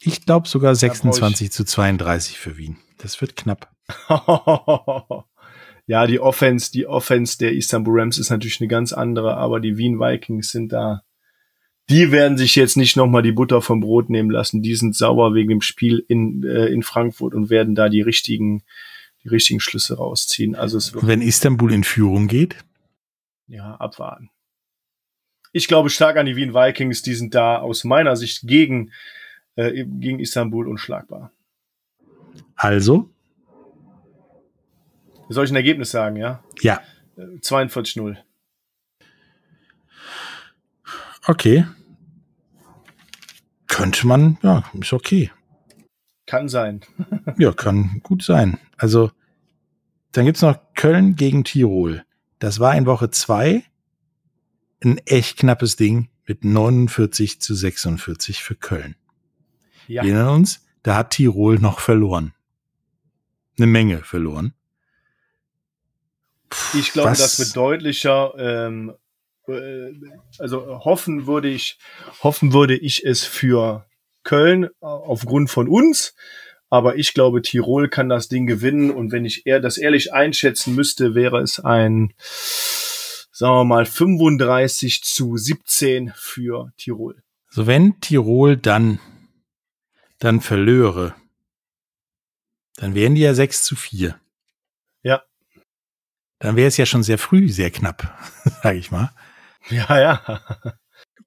Ich glaube sogar 26 zu 32 für Wien. Das wird knapp. *laughs* ja, die Offense, die Offense der Istanbul Rams ist natürlich eine ganz andere, aber die Wien Vikings sind da. Die werden sich jetzt nicht nochmal die Butter vom Brot nehmen lassen. Die sind sauer wegen dem Spiel in, äh, in Frankfurt und werden da die richtigen, die richtigen Schlüsse rausziehen. Also es wird Wenn Istanbul in Führung geht? Ja, abwarten. Ich glaube stark an die Wien Vikings. Die sind da aus meiner Sicht gegen äh, gegen Istanbul unschlagbar. Also? Soll ich ein Ergebnis sagen, ja? Ja. 42-0. Äh, okay. Könnte man, ja, ist okay. Kann sein. *laughs* ja, kann gut sein. Also, dann gibt es noch Köln gegen Tirol. Das war in Woche 2 ein echt knappes Ding mit 49 zu 46 für Köln. Ja. Wir erinnern uns, da hat Tirol noch verloren. Eine Menge verloren. Puh, ich glaube, das wird deutlicher. Ähm, äh, also hoffen würde ich, hoffen würde ich es für Köln aufgrund von uns. Aber ich glaube, Tirol kann das Ding gewinnen. Und wenn ich eher das ehrlich einschätzen müsste, wäre es ein, sagen wir mal, 35 zu 17 für Tirol. So, wenn Tirol dann, dann verlöre, dann wären die ja 6 zu 4. Ja. Dann wäre es ja schon sehr früh sehr knapp, *laughs* sage ich mal. Ja, ja.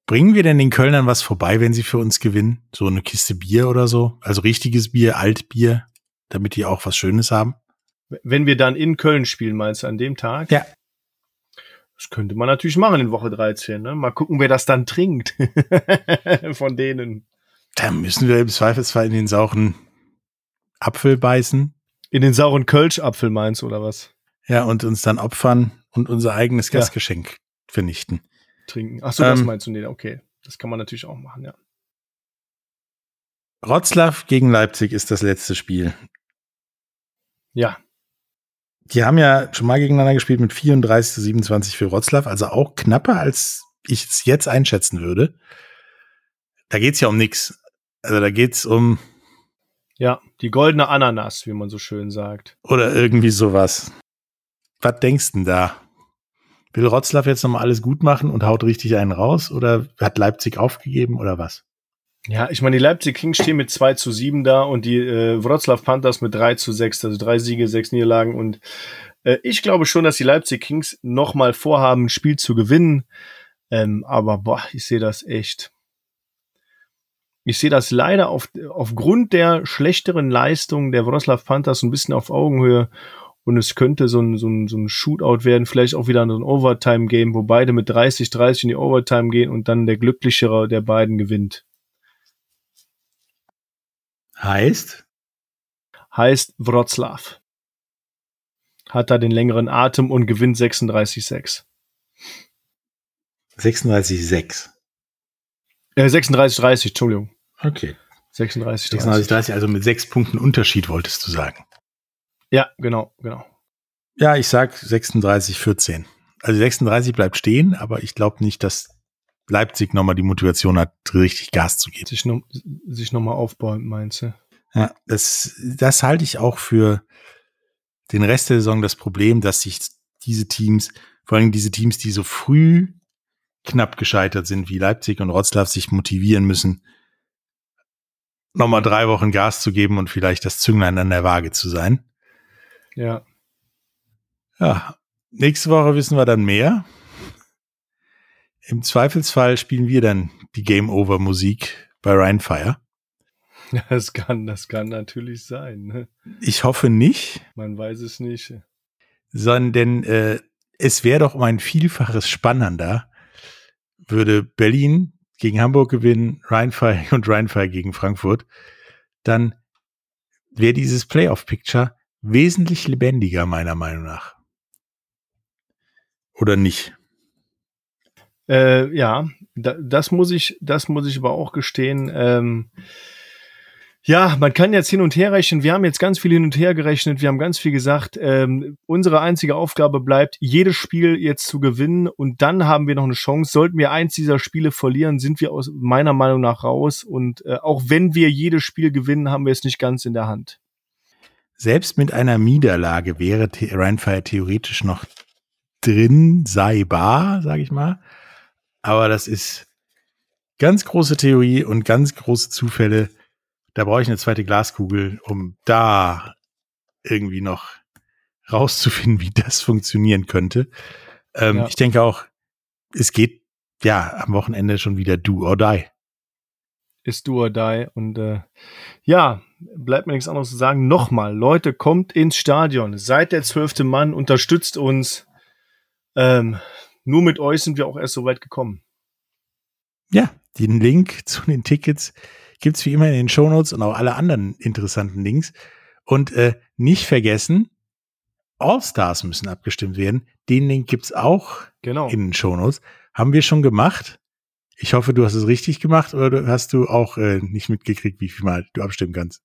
Bringen wir denn den Kölnern was vorbei, wenn sie für uns gewinnen? So eine Kiste Bier oder so? Also richtiges Bier, Altbier, damit die auch was Schönes haben? Wenn wir dann in Köln spielen, meinst du, an dem Tag? Ja. Das könnte man natürlich machen in Woche 13. Ne? Mal gucken, wer das dann trinkt. *laughs* Von denen. Da müssen wir im Zweifelsfall in den sauren Apfel beißen. In den sauren Kölsch-Apfel meinst du, oder was? Ja, und uns dann opfern und unser eigenes Ja. Gastgeschenk vernichten. Trinken. Ach so, das Ähm. meinst du? Nee, okay. Das kann man natürlich auch machen, ja. Wroclaw gegen Leipzig ist das letzte Spiel. Ja, Die haben ja schon mal gegeneinander gespielt mit 34 zu 27 für Wroclaw, also auch knapper, als ich es jetzt einschätzen würde. Da geht's ja um nix. Also da geht's um ja. Die goldene Ananas, wie man so schön sagt. oder irgendwie sowas. Was denkst denn da? Will Wroclaw jetzt nochmal alles gut machen und haut richtig einen raus? Oder hat Leipzig aufgegeben oder was? Ja, ich meine, die Leipzig Kings stehen mit 2 zu 7 da und die äh, Wroclaw Panthers mit 3 zu 6, also drei Siege, sechs Niederlagen. Und äh, ich glaube schon, dass die Leipzig Kings nochmal vorhaben, ein Spiel zu gewinnen. Ähm, aber boah, ich sehe das echt. Ich sehe das leider auf, aufgrund der schlechteren Leistung der Wroclaw Panthers ein bisschen auf Augenhöhe. Und es könnte so ein, so ein, so ein Shootout werden, vielleicht auch wieder so ein Overtime-Game, wo beide mit 30-30 in die Overtime gehen und dann der glücklichere der beiden gewinnt. Heißt? heißt Wroclaw. Hat da den längeren Atem und gewinnt 36-6. 36-6. Äh, 36-30, Entschuldigung. Okay. 36-30. 36-30, also mit sechs Punkten Unterschied wolltest du sagen. Ja, genau, genau. Ja, ich sag 36-14. Also 36 bleibt stehen, aber ich glaube nicht, dass Leipzig nochmal die Motivation hat, richtig Gas zu geben. Sich, noch, sich nochmal aufbäumt, meinst du? Ja, das, das halte ich auch für den Rest der Saison das Problem, dass sich diese Teams, vor allem diese Teams, die so früh knapp gescheitert sind, wie Leipzig und Wroclaw, sich motivieren müssen, nochmal drei Wochen Gas zu geben und vielleicht das Zünglein an der Waage zu sein. Ja. Ja, nächste Woche wissen wir dann mehr. Im Zweifelsfall spielen wir dann die Game Over Musik bei Rheinfire. *laughs* Das kann, das kann natürlich sein. Ne? Ich hoffe nicht, Man weiß es nicht. sondern äh, es wäre doch um ein Vielfaches spannender, würde Berlin gegen Hamburg gewinnen, Rheinfire *laughs* und Rheinfire gegen Frankfurt, dann wäre dieses Playoff-Picture wesentlich lebendiger, meiner Meinung nach. Oder nicht? Äh, ja, da, das muss ich, das muss ich aber auch gestehen. Ähm, ja, man kann jetzt hin und her rechnen. Wir haben jetzt ganz viel hin und her gerechnet. Wir haben ganz viel gesagt. Ähm, unsere einzige Aufgabe bleibt, jedes Spiel jetzt zu gewinnen. Und dann haben wir noch eine Chance. Sollten wir eins dieser Spiele verlieren, sind wir aus meiner Meinung nach raus. Und äh, auch wenn wir jedes Spiel gewinnen, haben wir es nicht ganz in der Hand. Selbst mit einer Niederlage wäre The Rheinfire theoretisch noch drin, sei bar, sage ich mal. Aber das ist ganz große Theorie und ganz große Zufälle. Da brauche ich eine zweite Glaskugel, um da irgendwie noch rauszufinden, wie das funktionieren könnte. Ähm, Ja. Ich denke auch, es geht ja am Wochenende schon wieder do or die. ist do or die. Und äh, ja, bleibt mir nichts anderes zu sagen. Nochmal, Leute, kommt ins Stadion. Seid der zwölfte Mann, unterstützt uns. Ähm, nur mit euch sind wir auch erst so weit gekommen. Ja, den Link zu den Tickets gibt's wie immer in den Shownotes und auch alle anderen interessanten Links. Und äh, nicht vergessen, All-Stars müssen abgestimmt werden. Den Link gibt's auch Genau. in den Shownotes. Haben wir schon gemacht. Ich hoffe, du hast es richtig gemacht oder hast du auch äh, nicht mitgekriegt, wie viel Mal du abstimmen kannst.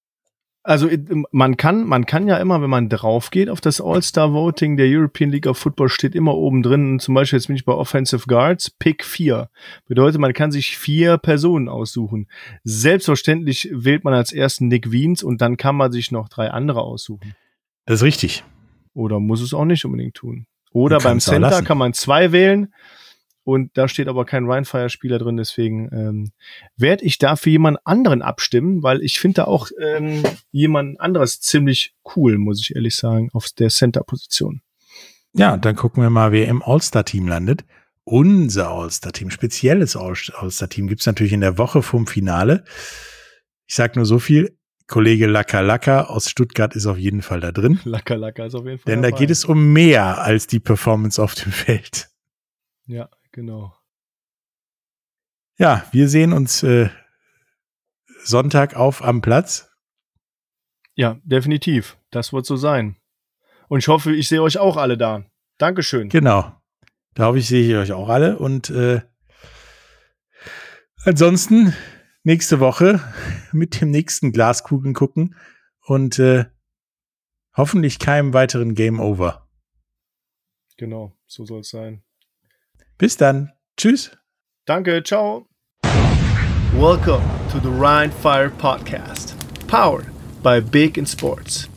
Also man kann, man kann ja immer, wenn man drauf geht auf das All-Star-Voting der European League of Football, steht immer oben drin, zum Beispiel jetzt bin ich bei Offensive Guards, Pick 4. Bedeutet, man kann sich vier Personen aussuchen. Selbstverständlich wählt man als ersten Nick Wiens und dann kann man sich noch drei andere aussuchen. Das ist richtig. Oder muss es auch nicht unbedingt tun. Oder beim Center kann man zwei wählen und da steht aber kein Rhinefire-Spieler drin, deswegen ähm, werde ich da für jemand anderen abstimmen, weil ich finde da auch ähm, jemand anderes ziemlich cool, muss ich ehrlich sagen, auf der Center-Position. Ja, dann gucken wir mal, wer im All-Star-Team landet. Unser All-Star-Team, spezielles All-Star-Team, gibt's natürlich in der Woche vom Finale. Ich sag nur so viel, Kollege Laka Laka aus Stuttgart ist auf jeden Fall da drin. *laughs* Laka Laka ist auf jeden Fall Denn dabei. da geht es um mehr als die Performance auf dem Feld. Ja, genau. Ja, wir sehen uns äh, Sonntag auf am Platz. Ja, definitiv. Das wird so sein. Und ich hoffe, ich sehe euch auch alle da. Dankeschön. Genau. Da hoffe ich, sehe ich euch auch alle. Und äh, ansonsten nächste Woche *laughs* mit dem nächsten Glaskugeln gucken und äh, hoffentlich keinem weiteren Game Over. Genau, so soll es sein. Bis dann. Tschüss. Danke, ciao. Welcome to the Rhine Fire Podcast, powered by Big in Sports.